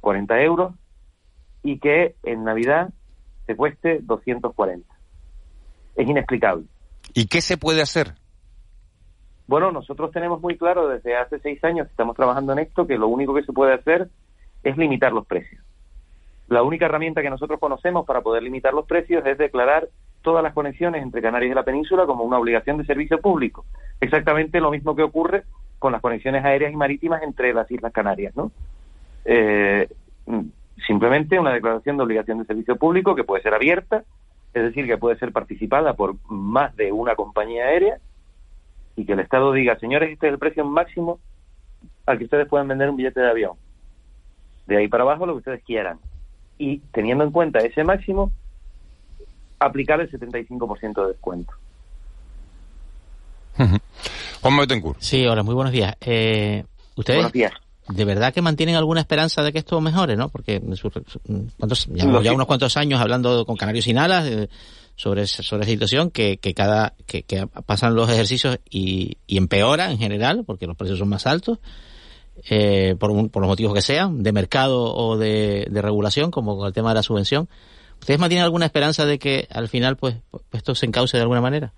40 euros y que en Navidad te cueste 240. Es inexplicable. ¿Y qué se puede hacer? Bueno, nosotros tenemos muy claro desde hace seis años que estamos trabajando en esto que lo único que se puede hacer es limitar los precios. La única herramienta que nosotros conocemos para poder limitar los precios es declarar todas las conexiones entre Canarias y la península como una obligación de servicio público. Exactamente lo mismo que ocurre con las conexiones aéreas y marítimas entre las Islas Canarias, ¿no? Eh, simplemente una declaración de obligación de servicio público que puede ser abierta, es decir, que puede ser participada por más de una compañía aérea y que el Estado diga, señores, este es el precio máximo al que ustedes pueden vender un billete de avión. De ahí para abajo lo que ustedes quieran. Y teniendo en cuenta ese máximo, aplicar el 75% de descuento. Juan Betancourt. Sí, hola, muy buenos días. Eh, ¿Ustedes Buenos días. de verdad que mantienen alguna esperanza de que esto mejore, no? Porque en su- ¿cuántos- llevamos ya unos cuantos años hablando con Canarios sin alas eh, sobre, sobre esa situación, que, que cada que, pasan los ejercicios y, y empeora en general, porque los precios son más altos, eh, por, un- por los motivos que sean, de mercado o de, de regulación, como con el tema de la subvención. ¿Ustedes mantienen alguna esperanza de que al final pues, pues esto se encauce de alguna manera?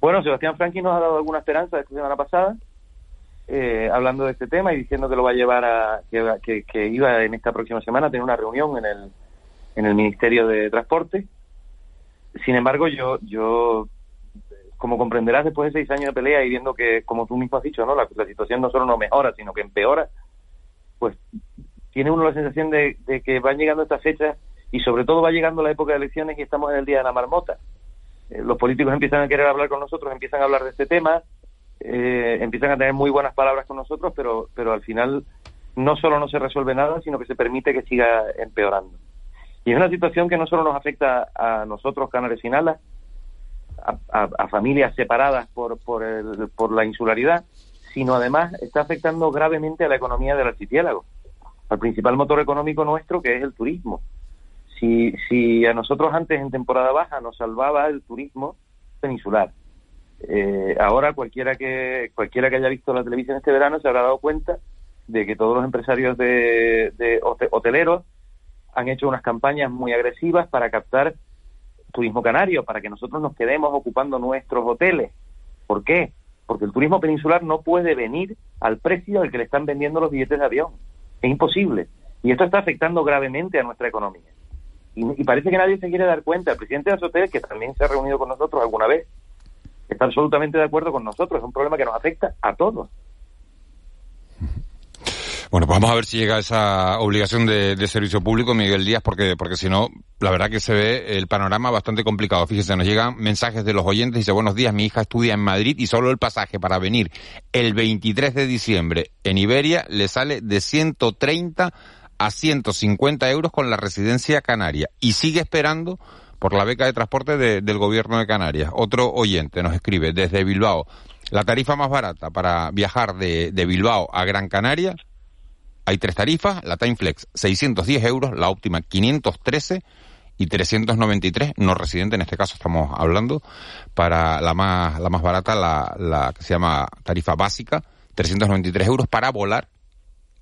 Bueno, Sebastián Franqui nos ha dado alguna esperanza esta semana pasada, eh, hablando de este tema y diciendo que lo va a llevar a, que, que- que iba en esta próxima semana a tener una reunión en el, en el Ministerio de Transporte. Sin embargo, yo, yo, como comprenderás, después de seis años de pelea y viendo que, como tú mismo has dicho, ¿no? la, situación no solo no mejora, sino que empeora, pues tiene uno la sensación de, de que van llegando estas fechas y sobre todo va llegando la época de elecciones y estamos en el día de la marmota. Eh, los políticos empiezan a querer hablar con nosotros, empiezan a hablar de este tema, eh, empiezan a tener muy buenas palabras con nosotros, pero, pero al final no solo no se resuelve nada, sino que se permite que siga empeorando. Y es una situación que no solo nos afecta a nosotros, Canarias sin alas, a, familias separadas por, por, el- por la insularidad, sino además está afectando gravemente a la economía del archipiélago, al principal motor económico nuestro, que es el turismo. Si, si a nosotros antes en temporada baja nos salvaba el turismo peninsular, eh, ahora cualquiera que cualquiera que haya visto la televisión este verano se habrá dado cuenta de que todos los empresarios de, de hote- hoteleros han hecho unas campañas muy agresivas para captar turismo canario, para que nosotros nos quedemos ocupando nuestros hoteles. ¿Por qué? Porque el turismo peninsular no puede venir al precio al que le están vendiendo los billetes de avión. Es imposible. Y esto está afectando gravemente a nuestra economía. Y, parece que nadie se quiere dar cuenta. El presidente de Azotel, que también se ha reunido con nosotros alguna vez, está absolutamente de acuerdo con nosotros. Es un problema que nos afecta a todos. Bueno, pues vamos a ver si llega esa obligación de, de servicio público, Miguel Díaz, porque, porque si no, la verdad que se ve el panorama bastante complicado. Fíjese, nos llegan mensajes de los oyentes, dice, buenos días, mi hija estudia en Madrid y solo el pasaje para venir el 23 de diciembre en Iberia le sale de 130 a 150 euros con la residencia canaria y sigue esperando por la beca de transporte de- del gobierno de Canarias. Otro oyente nos escribe desde Bilbao, la tarifa más barata para viajar de, de Bilbao a Gran Canaria hay tres tarifas, la Timeflex 610 euros, la óptima 513 y 393 no residente, en este caso estamos hablando, para la más, la más barata, la, la que se llama tarifa básica, 393 euros para volar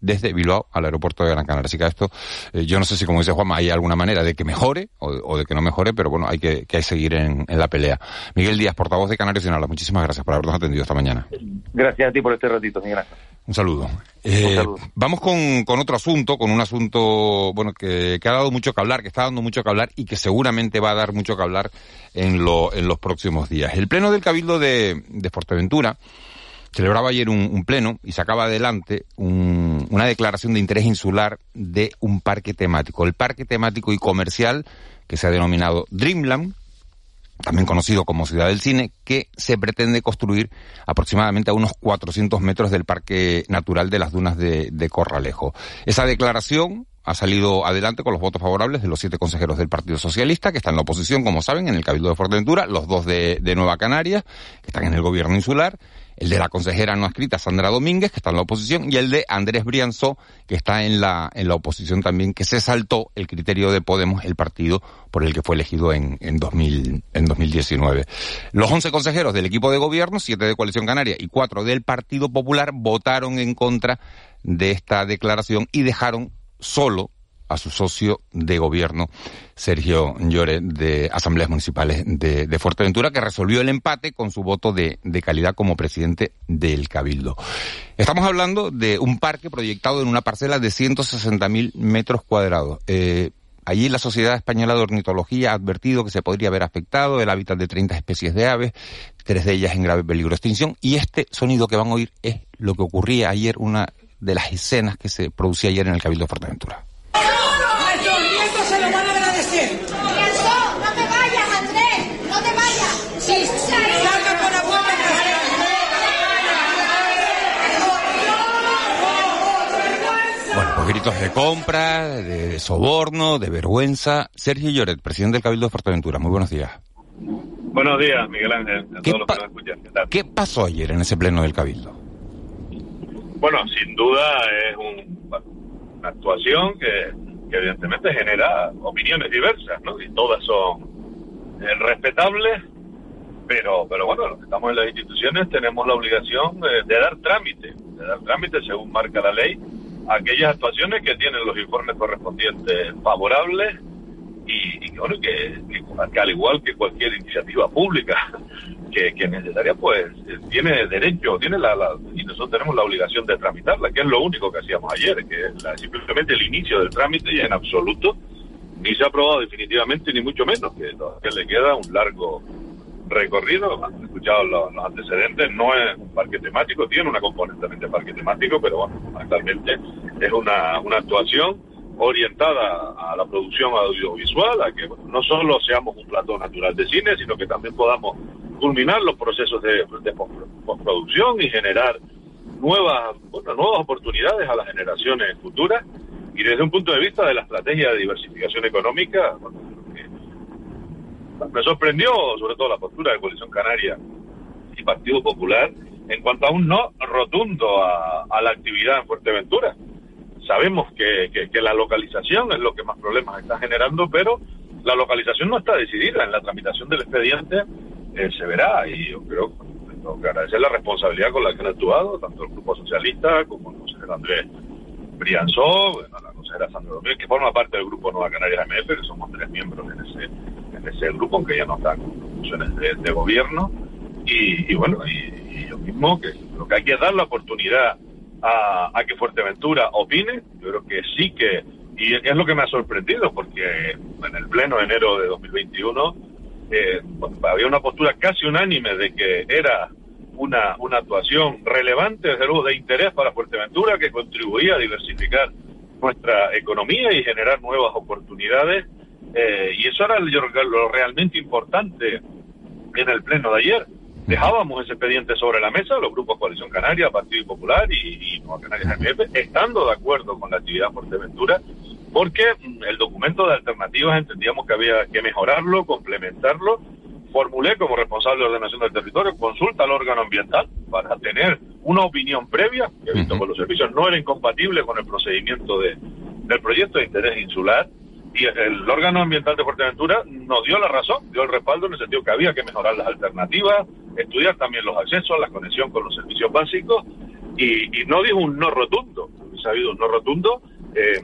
desde Bilbao al aeropuerto de Gran Canaria. Así que esto, eh, yo no sé si como dice Juanma, hay alguna manera de que mejore o, de que no mejore, pero bueno, hay que, que seguir en, la pelea. Miguel Díaz, portavoz de Canarios Sin Habla, muchísimas gracias por habernos atendido esta mañana. Gracias a ti por este ratito, Miguel. Un saludo. Eh, Vamos con, con otro asunto, con un asunto bueno que, que ha dado mucho que hablar, que está dando mucho que hablar y que seguramente va a dar mucho que hablar en, lo, en los próximos días. El Pleno del Cabildo de, de Fuerteventura celebraba ayer un, un pleno y sacaba adelante un- una declaración de interés insular de un parque temático, el parque temático y comercial que se ha denominado Dreamland, también conocido como Ciudad del Cine, que se pretende construir aproximadamente a unos 400 metros del Parque Natural de las Dunas de, Corralejo. Esa declaración ha salido adelante con los votos favorables de los siete consejeros del Partido Socialista, que están en la oposición, como saben, en el Cabildo de Fuerteventura, los dos de, de Nueva Canarias, que están en el gobierno insular, el de la consejera no escrita Sandra Domínguez, que está en la oposición, y el de Andrés Brianzó, que está en la, en la oposición también, que se saltó el criterio de Podemos, el partido por el que fue elegido en, en, 2000, en 2019. Los 11 consejeros del equipo de gobierno, siete de Coalición Canaria y cuatro del Partido Popular, votaron en contra de esta declaración y dejaron solo a su socio de gobierno, Sergio Llore, de Asambleas Municipales de, Fuerteventura, que resolvió el empate con su voto de, de, calidad como presidente del Cabildo. Estamos hablando de un parque proyectado en una parcela de 160.000 metros cuadrados. Eh, Allí la Sociedad Española de Ornitología ha advertido que se podría haber afectado el hábitat de 30 especies de aves, tres de ellas en grave peligro de extinción, y este sonido que van a oír es lo que ocurría ayer, una de las escenas que se producía ayer en el Cabildo de Fuerteventura. se lo van a agradecer. no te vayas, Andrés, no te vayas. Sí, salga por la puerta Bueno, pues gritos de compra, de soborno, de vergüenza. Sergio Lloret, presidente del Cabildo de Fuerteventura, muy buenos días. Buenos días, Miguel Ángel. ¿Qué, pa ¿Qué, ¿Qué pasó ayer en ese pleno del Cabildo? Bueno, sin duda es un, una actuación que, que, evidentemente genera opiniones diversas, ¿no? Y todas son eh, respetables, pero, pero bueno, los que estamos en las instituciones tenemos la obligación de, de dar trámite, de dar trámite según marca la ley, a aquellas actuaciones que tienen los informes correspondientes favorables y, y bueno, que, al igual que cualquier iniciativa pública que, que necesaria, pues tiene derecho, tiene la, la, y nosotros tenemos la obligación de tramitarla, que es lo único que hacíamos ayer, que es la, simplemente el inicio del trámite y en absoluto ni se ha aprobado definitivamente ni mucho menos, que, que le queda un largo recorrido, han escuchado los, antecedentes, no es un parque temático, tiene una componente de parque temático, pero bueno, actualmente es una, una actuación orientada a la producción audiovisual, a que no solo seamos un plato natural de cine, sino que también podamos culminar los procesos de, de postproducción y generar nuevas, bueno, nuevas oportunidades a las generaciones futuras. Y desde un punto de vista de la estrategia de diversificación económica, bueno, me sorprendió sobre todo la postura de Coalición Canaria y Partido Popular en cuanto a un no rotundo a, la actividad en Fuerteventura sabemos que, que, la localización es lo que más problemas está generando, pero la localización no está decidida. En la tramitación del expediente eh, se verá y yo creo tengo que agradecer la responsabilidad con la que han actuado, tanto el Grupo Socialista como el consejero Andrés Brianzó, bueno, que forma parte del Grupo Nueva Canarias MF, que somos tres miembros en ese, en ese grupo, aunque ya no están funciones de, de gobierno. Y, bueno, y yo mismo, que lo que hay que dar la oportunidad a, a, que Fuerteventura opine. Yo creo que sí que, y es lo que me ha sorprendido, porque en el pleno de enero de 2021 eh, había una postura casi unánime de que era una, una actuación relevante, desde luego, de interés para Fuerteventura, que contribuía a diversificar nuestra economía y generar nuevas oportunidades. Eh, y eso era lo realmente importante en el pleno de ayer dejábamos ese expediente sobre la mesa, los grupos Coalición Canaria, Partido Popular y, y Nueva Canarias MF, estando de acuerdo con la actividad Fuerteventura, porque el documento de alternativas entendíamos que había que mejorarlo, complementarlo. Formulé como responsable de ordenación del territorio consulta al órgano ambiental para tener una opinión previa, que he visto por los servicios no era incompatible con el procedimiento de, del proyecto de interés insular y el órgano ambiental de Fuerteventura nos dio la razón, dio el respaldo en el sentido que había que mejorar las alternativas, estudiar también los accesos, la conexión con los servicios básicos y, y no dijo un no rotundo, hubiese habido un no rotundo, eh,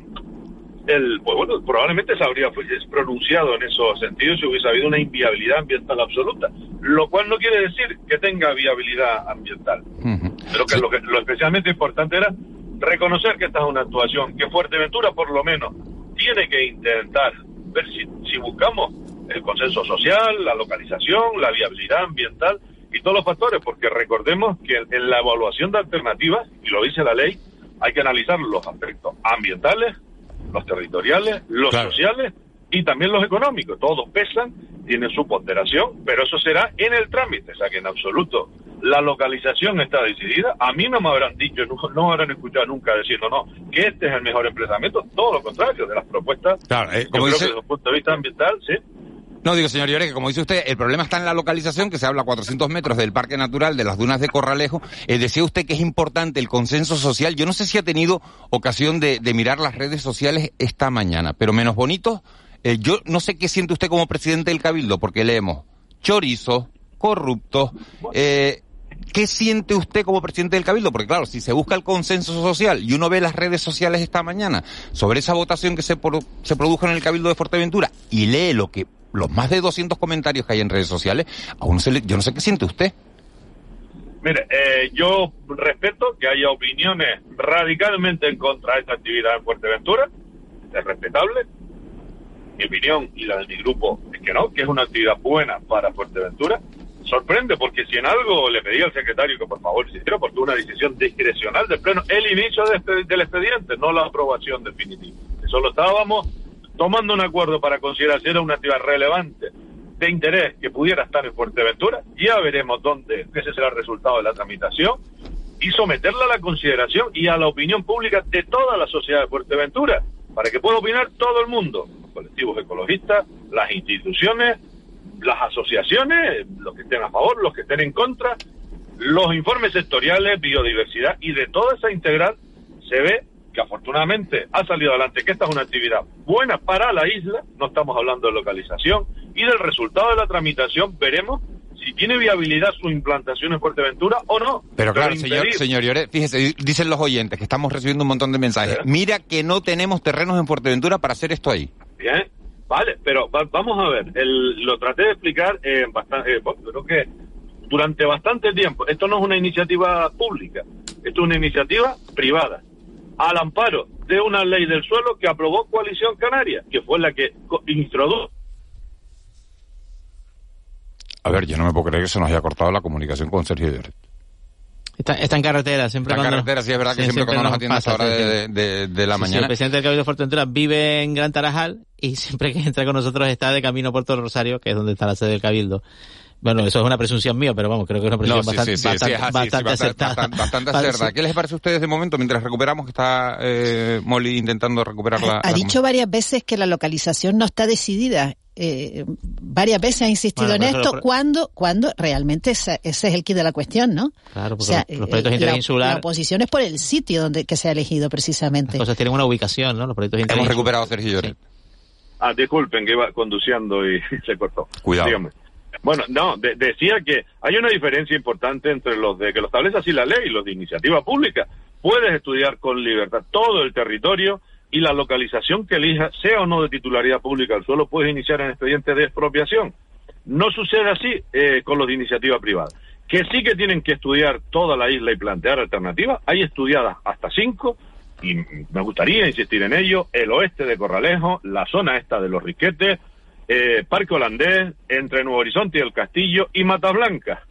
el, pues bueno, probablemente se habría pues, pronunciado en esos sentidos si hubiese habido una inviabilidad ambiental absoluta, lo cual no quiere decir que tenga viabilidad ambiental, uh -huh. pero que, lo que lo especialmente importante era reconocer que esta es una actuación que Fuerteventura por lo menos tiene que intentar ver si, si buscamos el consenso social, la localización, la viabilidad ambiental y todos los factores, porque recordemos que en la evaluación de alternativas, y lo dice la ley, hay que analizar los aspectos ambientales, los territoriales, los claro. sociales y también los económicos. Todos pesan, tienen su ponderación, pero eso será en el trámite, o sea que en absoluto la localización está decidida. A mí no me habrán dicho, no, no me habrán escuchado nunca diciendo no, que este es el mejor emplazamiento, todo lo contrario, de las propuestas. Claro, eh, como yo dice... creo que desde un punto de vista ambiental, sí. No, digo, señor Llore, que como dice usted, el problema está en la localización, que se habla a 400 metros del Parque Natural de las Dunas de Corralejo. Eh, decía usted que es importante el consenso social. Yo no sé si ha tenido ocasión de, mirar las redes sociales esta mañana, pero menos bonito, eh, yo no sé qué siente usted como presidente del Cabildo, porque leemos chorizo, corruptos, eh, ¿Qué siente usted como presidente del Cabildo? Porque claro, si se busca el consenso social y uno ve las redes sociales esta mañana sobre esa votación que se, se produjo en el Cabildo de Fuerteventura y lee lo que los más de 200 comentarios que hay en redes sociales, a yo no sé qué siente usted. Mire, eh, yo respeto que haya opiniones radicalmente en contra de esta actividad en Fuerteventura, es respetable. Mi opinión y la de mi grupo es que no, que es una actividad buena para Fuerteventura. Sorprende porque si en algo le pedí al secretario que por favor se hiciera, porque una decisión discrecional del Pleno, el inicio del expediente, no la aprobación definitiva. Solo estábamos tomando un acuerdo para considerar si era una actividad relevante de interés que pudiera estar en Fuerteventura, ya veremos dónde, ese será el resultado de la tramitación, y someterla a la consideración y a la opinión pública de toda la sociedad de Fuerteventura, para que pueda opinar todo el mundo, los colectivos ecologistas, las instituciones, las asociaciones, los que estén a favor, los que estén en contra, los informes sectoriales, biodiversidad, y de toda esa integral se ve que afortunadamente ha salido adelante, que esta es una actividad buena para la isla, no estamos hablando de localización, y del resultado de la tramitación veremos si tiene viabilidad su implantación en Fuerteventura o no. Pero claro, señor, señor Lloret, fíjese, dicen los oyentes que estamos recibiendo un montón de mensajes. Mira que no tenemos terrenos en Fuerteventura para hacer esto ahí. Bien, vale, pero vamos a ver, lo traté de explicar en bastante, eh, creo que durante bastante tiempo. Esto no es una iniciativa pública, esto es una iniciativa privada al amparo de una ley del suelo que aprobó Coalición Canaria, que fue la que introdujo. A ver, yo no me puedo creer que se nos haya cortado la comunicación con Sergio Lloret. Está, está, en carretera, siempre está en carretera, sí, es verdad que siempre, cuando nos atiende a esta hora de, de, la mañana. el presidente del Cabildo de Fuerteventura vive en Gran Tarajal y siempre que entra con nosotros está de camino a Puerto Rosario, que es donde está la sede del Cabildo. Bueno, eso es una presunción mía, pero vamos, creo que es una presunción bastante, bastante, acertada. Bastante, acertada. ¿Qué les parece a ustedes de momento mientras recuperamos que está eh, Molly intentando recuperar la... Ha, dicho varias veces que la localización no está decidida. Eh, varias veces ha insistido en esto, cuando, cuando realmente ese, es el kit de la cuestión, ¿no? Claro, porque los, proyectos de interés la, La oposición es por el sitio donde que se ha elegido precisamente. Las cosas tienen una ubicación, ¿no? Los proyectos Hemos recuperado Sergio Ah, disculpen que iba conduciendo y se cortó. Cuidado. Dígame. Bueno, no, decía que hay una diferencia importante entre los de que lo establece así la ley y los de iniciativa pública. Puedes estudiar con libertad todo el territorio y la localización que elija, sea o no de titularidad pública el suelo, puedes iniciar en expediente de expropiación. No sucede así eh, con los de iniciativa privada. Que sí que tienen que estudiar toda la isla y plantear alternativas. Hay estudiadas hasta cinco, y me gustaría insistir en ello, el oeste de Corralejo, la zona esta de los Riquetes, eh, Parque Holandés, entre Nuevo Horizonte y el Castillo y Mata Blanca,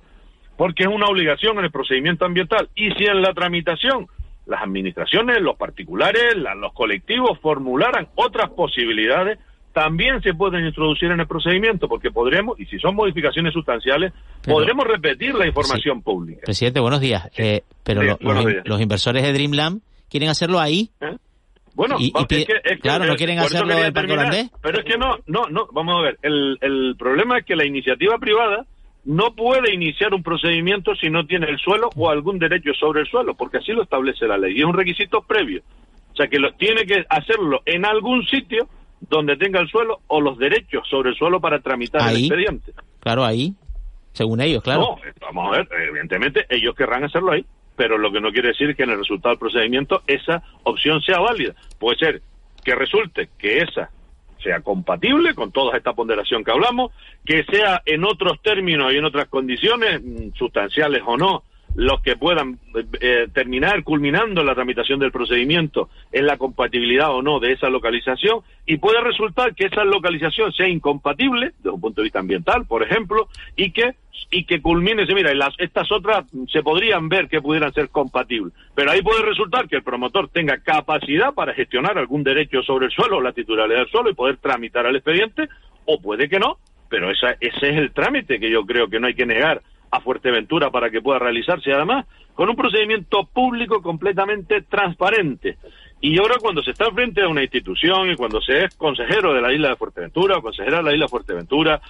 porque es una obligación en el procedimiento ambiental. Y si en la tramitación las administraciones, los particulares, los colectivos formularan otras posibilidades, también se pueden introducir en el procedimiento, porque podremos, y si son modificaciones sustanciales, podremos repetir la información pública. Presidente, buenos días. Eh, pero los, inversores de Dreamland quieren hacerlo ahí. ¿Eh? Bueno, claro, no quieren hacerlo en Parque Holandés. Pero es que no, no, no, vamos a ver, el, el problema es que la iniciativa privada no puede iniciar un procedimiento si no tiene el suelo o algún derecho sobre el suelo, porque así lo establece la ley y es un requisito previo. O sea que lo, tiene que hacerlo en algún sitio donde tenga el suelo o los derechos sobre el suelo para tramitar el expediente. Claro, ahí, según ellos, claro. No, vamos a ver, evidentemente ellos querrán hacerlo ahí pero lo que no quiere decir que en el resultado del procedimiento esa opción sea válida. Puede ser que resulte que esa sea compatible con toda esta ponderación que hablamos, que sea en otros términos y en otras condiciones, mm, sustanciales o no, los que puedan eh, terminar culminando la tramitación del procedimiento en la compatibilidad o no de esa localización y puede resultar que esa localización sea incompatible desde un punto de vista ambiental, por ejemplo, y que y que culmine, mira, las, estas otras se podrían ver que pudieran ser compatibles, pero ahí puede resultar que el promotor tenga capacidad para gestionar algún derecho sobre el suelo la titularidad del suelo y poder tramitar al expediente, o puede que no, pero esa, ese es el trámite que yo creo que no hay que negar a Fuerteventura para que pueda realizarse, además, con un procedimiento público completamente transparente. Y ahora cuando se está frente a una institución y cuando se es consejero de la isla de Fuerteventura o consejera de la isla de Fuerteventura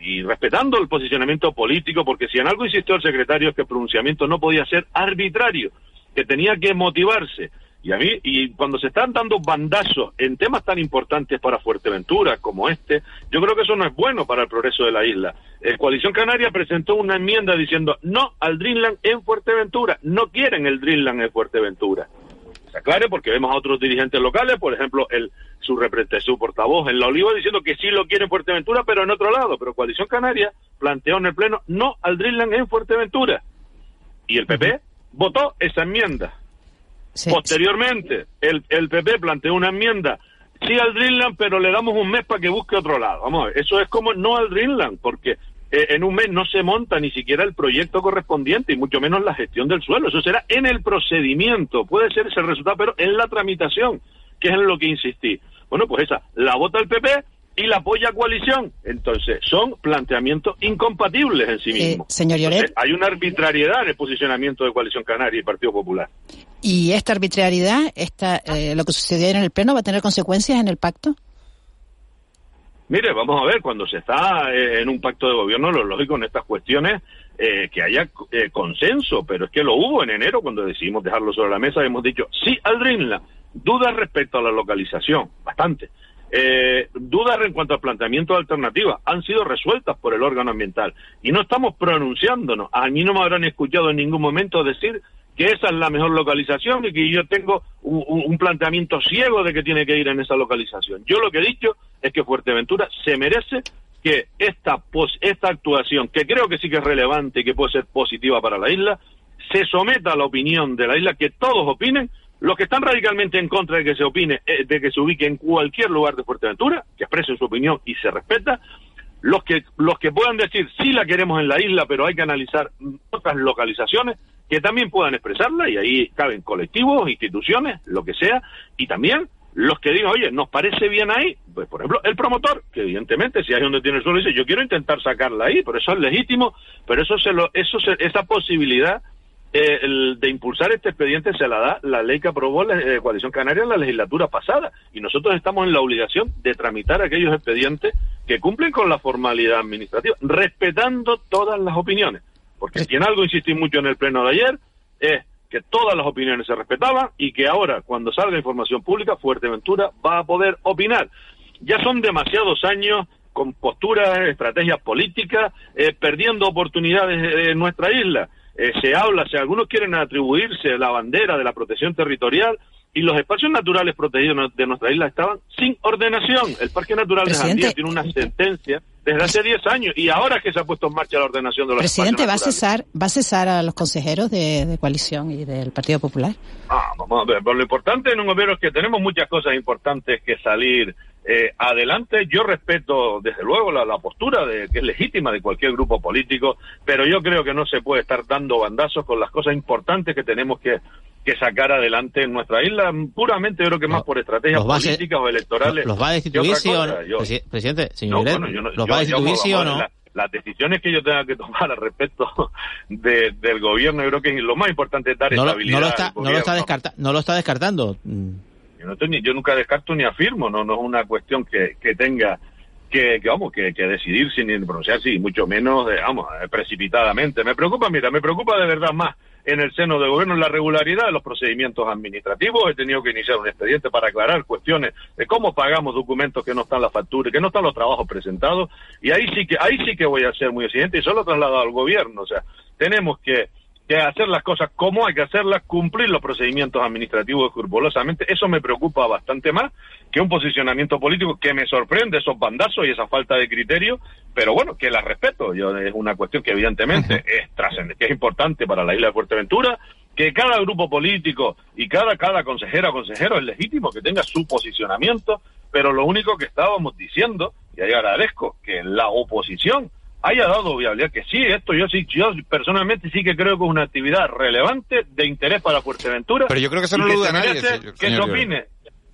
y respetando el posicionamiento político, porque si en algo insistió el secretario es que el pronunciamiento no podía ser arbitrario, que tenía que motivarse. Y a mí, y cuando se están dando bandazos en temas tan importantes para Fuerteventura como este, yo creo que eso no es bueno para el progreso de la isla. eh, Coalición Canaria presentó una enmienda diciendo no al Dreamland en Fuerteventura, no quieren el Dreamland en Fuerteventura. Se aclare porque vemos a otros dirigentes locales, por ejemplo, el su representante, su portavoz en La Oliva diciendo que sí lo quiere en Fuerteventura, pero en otro lado. Pero Coalición Canaria planteó en el Pleno no al Dreamland en Fuerteventura. Y el PP votó esa enmienda. Posteriormente, el, el PP planteó una enmienda sí al Dreamland, pero le damos un mes para que busque otro lado. Vamos a ver, eso es como no al Dreamland, porque eh, en un mes no se monta ni siquiera el proyecto correspondiente y mucho menos la gestión del suelo. Eso será en el procedimiento, puede ser ese resultado, pero en la tramitación, que es en lo que insistí. Bueno, pues esa, la vota el PP y la apoya coalición. Entonces, son planteamientos incompatibles en sí mismos. señor Lloret. hay una arbitrariedad en el posicionamiento de Coalición Canaria y Partido Popular. ¿Y esta arbitrariedad, esta, eh, lo que sucedió en el Pleno, va a tener consecuencias en el pacto? Mire, vamos a ver, cuando se está eh, en un pacto de gobierno, lo lógico en estas cuestiones eh, que haya consenso, pero es que lo hubo en enero cuando decidimos dejarlo sobre la mesa, hemos dicho sí al Dreamland, dudas respecto a la localización, bastante. Eh, dudas en cuanto al planteamiento de alternativas han sido resueltas por el órgano ambiental y no estamos pronunciándonos. A mí no me habrán escuchado en ningún momento decir que esa es la mejor localización y que yo tengo un, planteamiento ciego de que tiene que ir en esa localización. Yo lo que he dicho es que Fuerteventura se merece que esta, esta actuación, que creo que sí que es relevante y que puede ser positiva para la isla, se someta a la opinión de la isla, que todos opinen, los que están radicalmente en contra de que se opine, eh, de que se ubique en cualquier lugar de Fuerteventura, que expresen su opinión y se respeta, los que, los que puedan decir sí la queremos en la isla, pero hay que analizar otras localizaciones, que también puedan expresarla, y ahí caben colectivos, instituciones, lo que sea, y también los que digan, oye, nos parece bien ahí, pues por ejemplo, el promotor, que evidentemente si hay donde tiene el suelo, dice, yo quiero intentar sacarla ahí, pero eso es legítimo, pero eso se lo, eso esa posibilidad eh, el de impulsar este expediente se la da la ley que aprobó la eh, Coalición Canaria en la legislatura pasada y nosotros estamos en la obligación de tramitar aquellos expedientes que cumplen con la formalidad administrativa, respetando todas las opiniones. Porque si en algo insistí mucho en el pleno de ayer es que todas las opiniones se respetaban y que ahora, cuando salga información pública, Fuerteventura va a poder opinar. Ya son demasiados años con posturas, estrategias políticas, eh, perdiendo oportunidades en nuestra isla eh, se habla, si algunos quieren atribuirse la bandera de la protección territorial, y los espacios naturales protegidos de nuestra isla estaban sin ordenación. El Parque Natural de Jandía tiene una sentencia desde hace 10 años y ahora que se ha puesto en marcha la ordenación de los Presidente, ¿va a cesar va a cesar a los consejeros de, coalición y del Partido Popular? Ah, vamos a ver, lo importante en un gobierno es que tenemos muchas cosas importantes que salir eh, adelante. Yo respeto, desde luego, la, postura de, que es legítima de cualquier grupo político, pero yo creo que no se puede estar dando bandazos con las cosas importantes que tenemos que, que sacar adelante en nuestra isla, puramente creo que más por estrategias políticas o electorales. ¿Los va a destituir sí o no? presidente, señor ¿los va a destituir sí o no? las decisiones que yo tenga que tomar al respecto del gobierno, yo creo que lo más importante es dar estabilidad. No lo está, no lo está, no lo está descartando. Yo, no yo nunca descarto ni afirmo, no, no es una cuestión que, que tenga que, que, vamos, que, que decidir sin pronunciarse y mucho menos, vamos, precipitadamente. Me preocupa, mira, me preocupa de verdad más en el seno del gobierno la regularidad de los procedimientos administrativos. He tenido que iniciar un expediente para aclarar cuestiones de cómo pagamos documentos que no están las facturas, que no están los trabajos presentados. Y ahí sí que, ahí sí que voy a ser muy exigente y solo trasladado al gobierno. O sea, tenemos que que hacer las cosas como hay que hacerlas, cumplir los procedimientos administrativos escrupulosamente, eso me preocupa bastante más que un posicionamiento político que me sorprende esos bandazos y esa falta de criterio, pero bueno, que la respeto, yo es una cuestión que evidentemente es trascendente, que es importante para la isla de Fuerteventura, que cada grupo político y cada cada consejera o consejero es legítimo que tenga su posicionamiento, pero lo único que estábamos diciendo, y ahí agradezco que la oposición haya dado viabilidad, que sí, esto yo sí, yo personalmente sí que creo que es una actividad relevante de interés para Fuerteventura. Pero yo creo que eso no lo duda nadie. que se opine,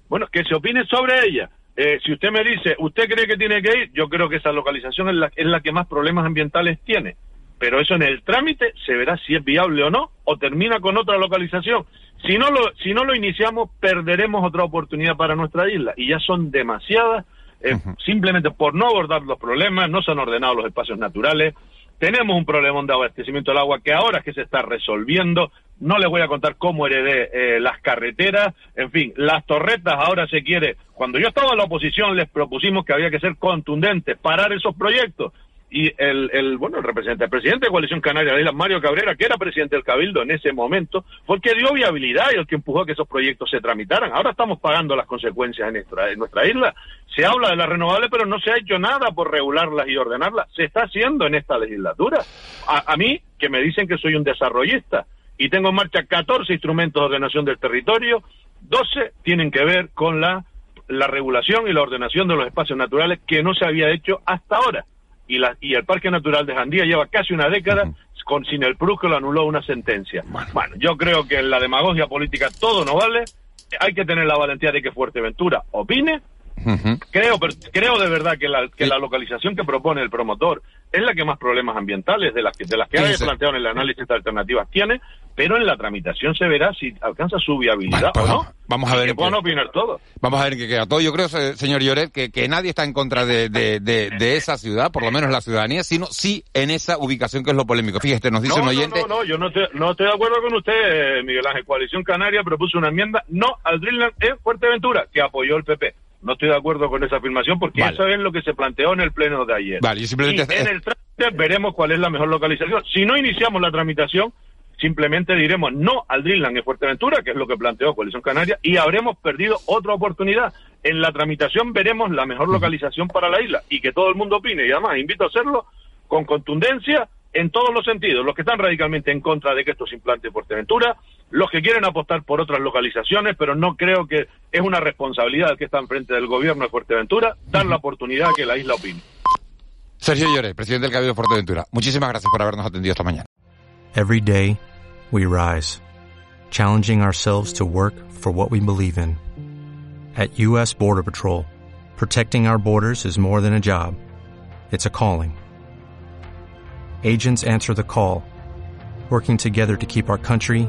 bueno, que se opine sobre ella. Eh, si usted me dice, ¿usted cree que tiene que ir? Yo creo que esa localización es la, es la que más problemas ambientales tiene. Pero eso en el trámite se verá si es viable o no, o termina con otra localización. Si no lo, si no lo iniciamos, perderemos otra oportunidad para nuestra isla. Y ya son demasiadas eh, simplemente por no abordar los problemas, no se han ordenado los espacios naturales, tenemos un problema de abastecimiento del agua que ahora es que se está resolviendo, no les voy a contar cómo heredé eh, las carreteras, en fin, las torretas ahora se quiere, cuando yo estaba en la oposición les propusimos que había que ser contundentes, parar esos proyectos, y el, el, bueno, el representante, el presidente de Coalición Canaria de la Islas, Mario Cabrera, que era presidente del Cabildo en ese momento, fue que dio viabilidad y el que empujó a que esos proyectos se tramitaran. Ahora estamos pagando las consecuencias en nuestra, en nuestra isla. Se habla de las renovables, pero no se ha hecho nada por regularlas y ordenarlas. Se está haciendo en esta legislatura. A, a mí, que me dicen que soy un desarrollista y tengo en marcha 14 instrumentos de ordenación del territorio, 12 tienen que ver con la, la regulación y la ordenación de los espacios naturales que no se había hecho hasta ahora y, la, y el Parque Natural de Jandía lleva casi una década con sin el PRUS que lo anuló una sentencia. Bueno. yo creo que en la demagogia política todo no vale. Hay que tener la valentía de que Fuerteventura opine. Creo, pero, creo de verdad que la, que la localización que propone el promotor es la que más problemas ambientales de las que, de las que hay planteado en el análisis de alternativas tiene, pero en la tramitación se verá si alcanza su viabilidad o no. Vamos a ver. Que puedan opinar todos. Vamos a ver qué queda todo. Yo creo, señor Lloret, que, que nadie está en contra de, de, de, de, esa ciudad, por lo menos la ciudadanía, sino sí en esa ubicación que es lo polémico. Fíjate, nos dice no, un oyente. No, no, no, yo no, te, no estoy de acuerdo con usted, Miguel Ángel. Coalición Canaria propuso una enmienda no al Dreamland en Fuerteventura, que apoyó el PP. No estoy de acuerdo con esa afirmación porque vale. eso es lo que se planteó en el pleno de ayer. Vale, yo simplemente... Y en el trámite veremos cuál es la mejor localización. Si no iniciamos la tramitación, simplemente diremos no al Dreamland en Fuerteventura, que es lo que planteó Coalición Canaria, y habremos perdido otra oportunidad. En la tramitación veremos la mejor localización para la isla y que todo el mundo opine. Y además invito a hacerlo con contundencia en todos los sentidos. Los que están radicalmente en contra de que esto se implante en Fuerteventura, los que quieren apostar por otras localizaciones, pero no creo que es una responsabilidad que está enfrente del gobierno de Fuerteventura dar la oportunidad a que la isla opine. Sergio Llore, presidente del Cabildo de Fuerteventura. Muchísimas gracias por habernos atendido esta mañana. Every day we rise, challenging ourselves to work for what we believe in. At US Border Patrol, protecting our borders is more than a job. It's a calling. Agents answer the call, working together to keep our country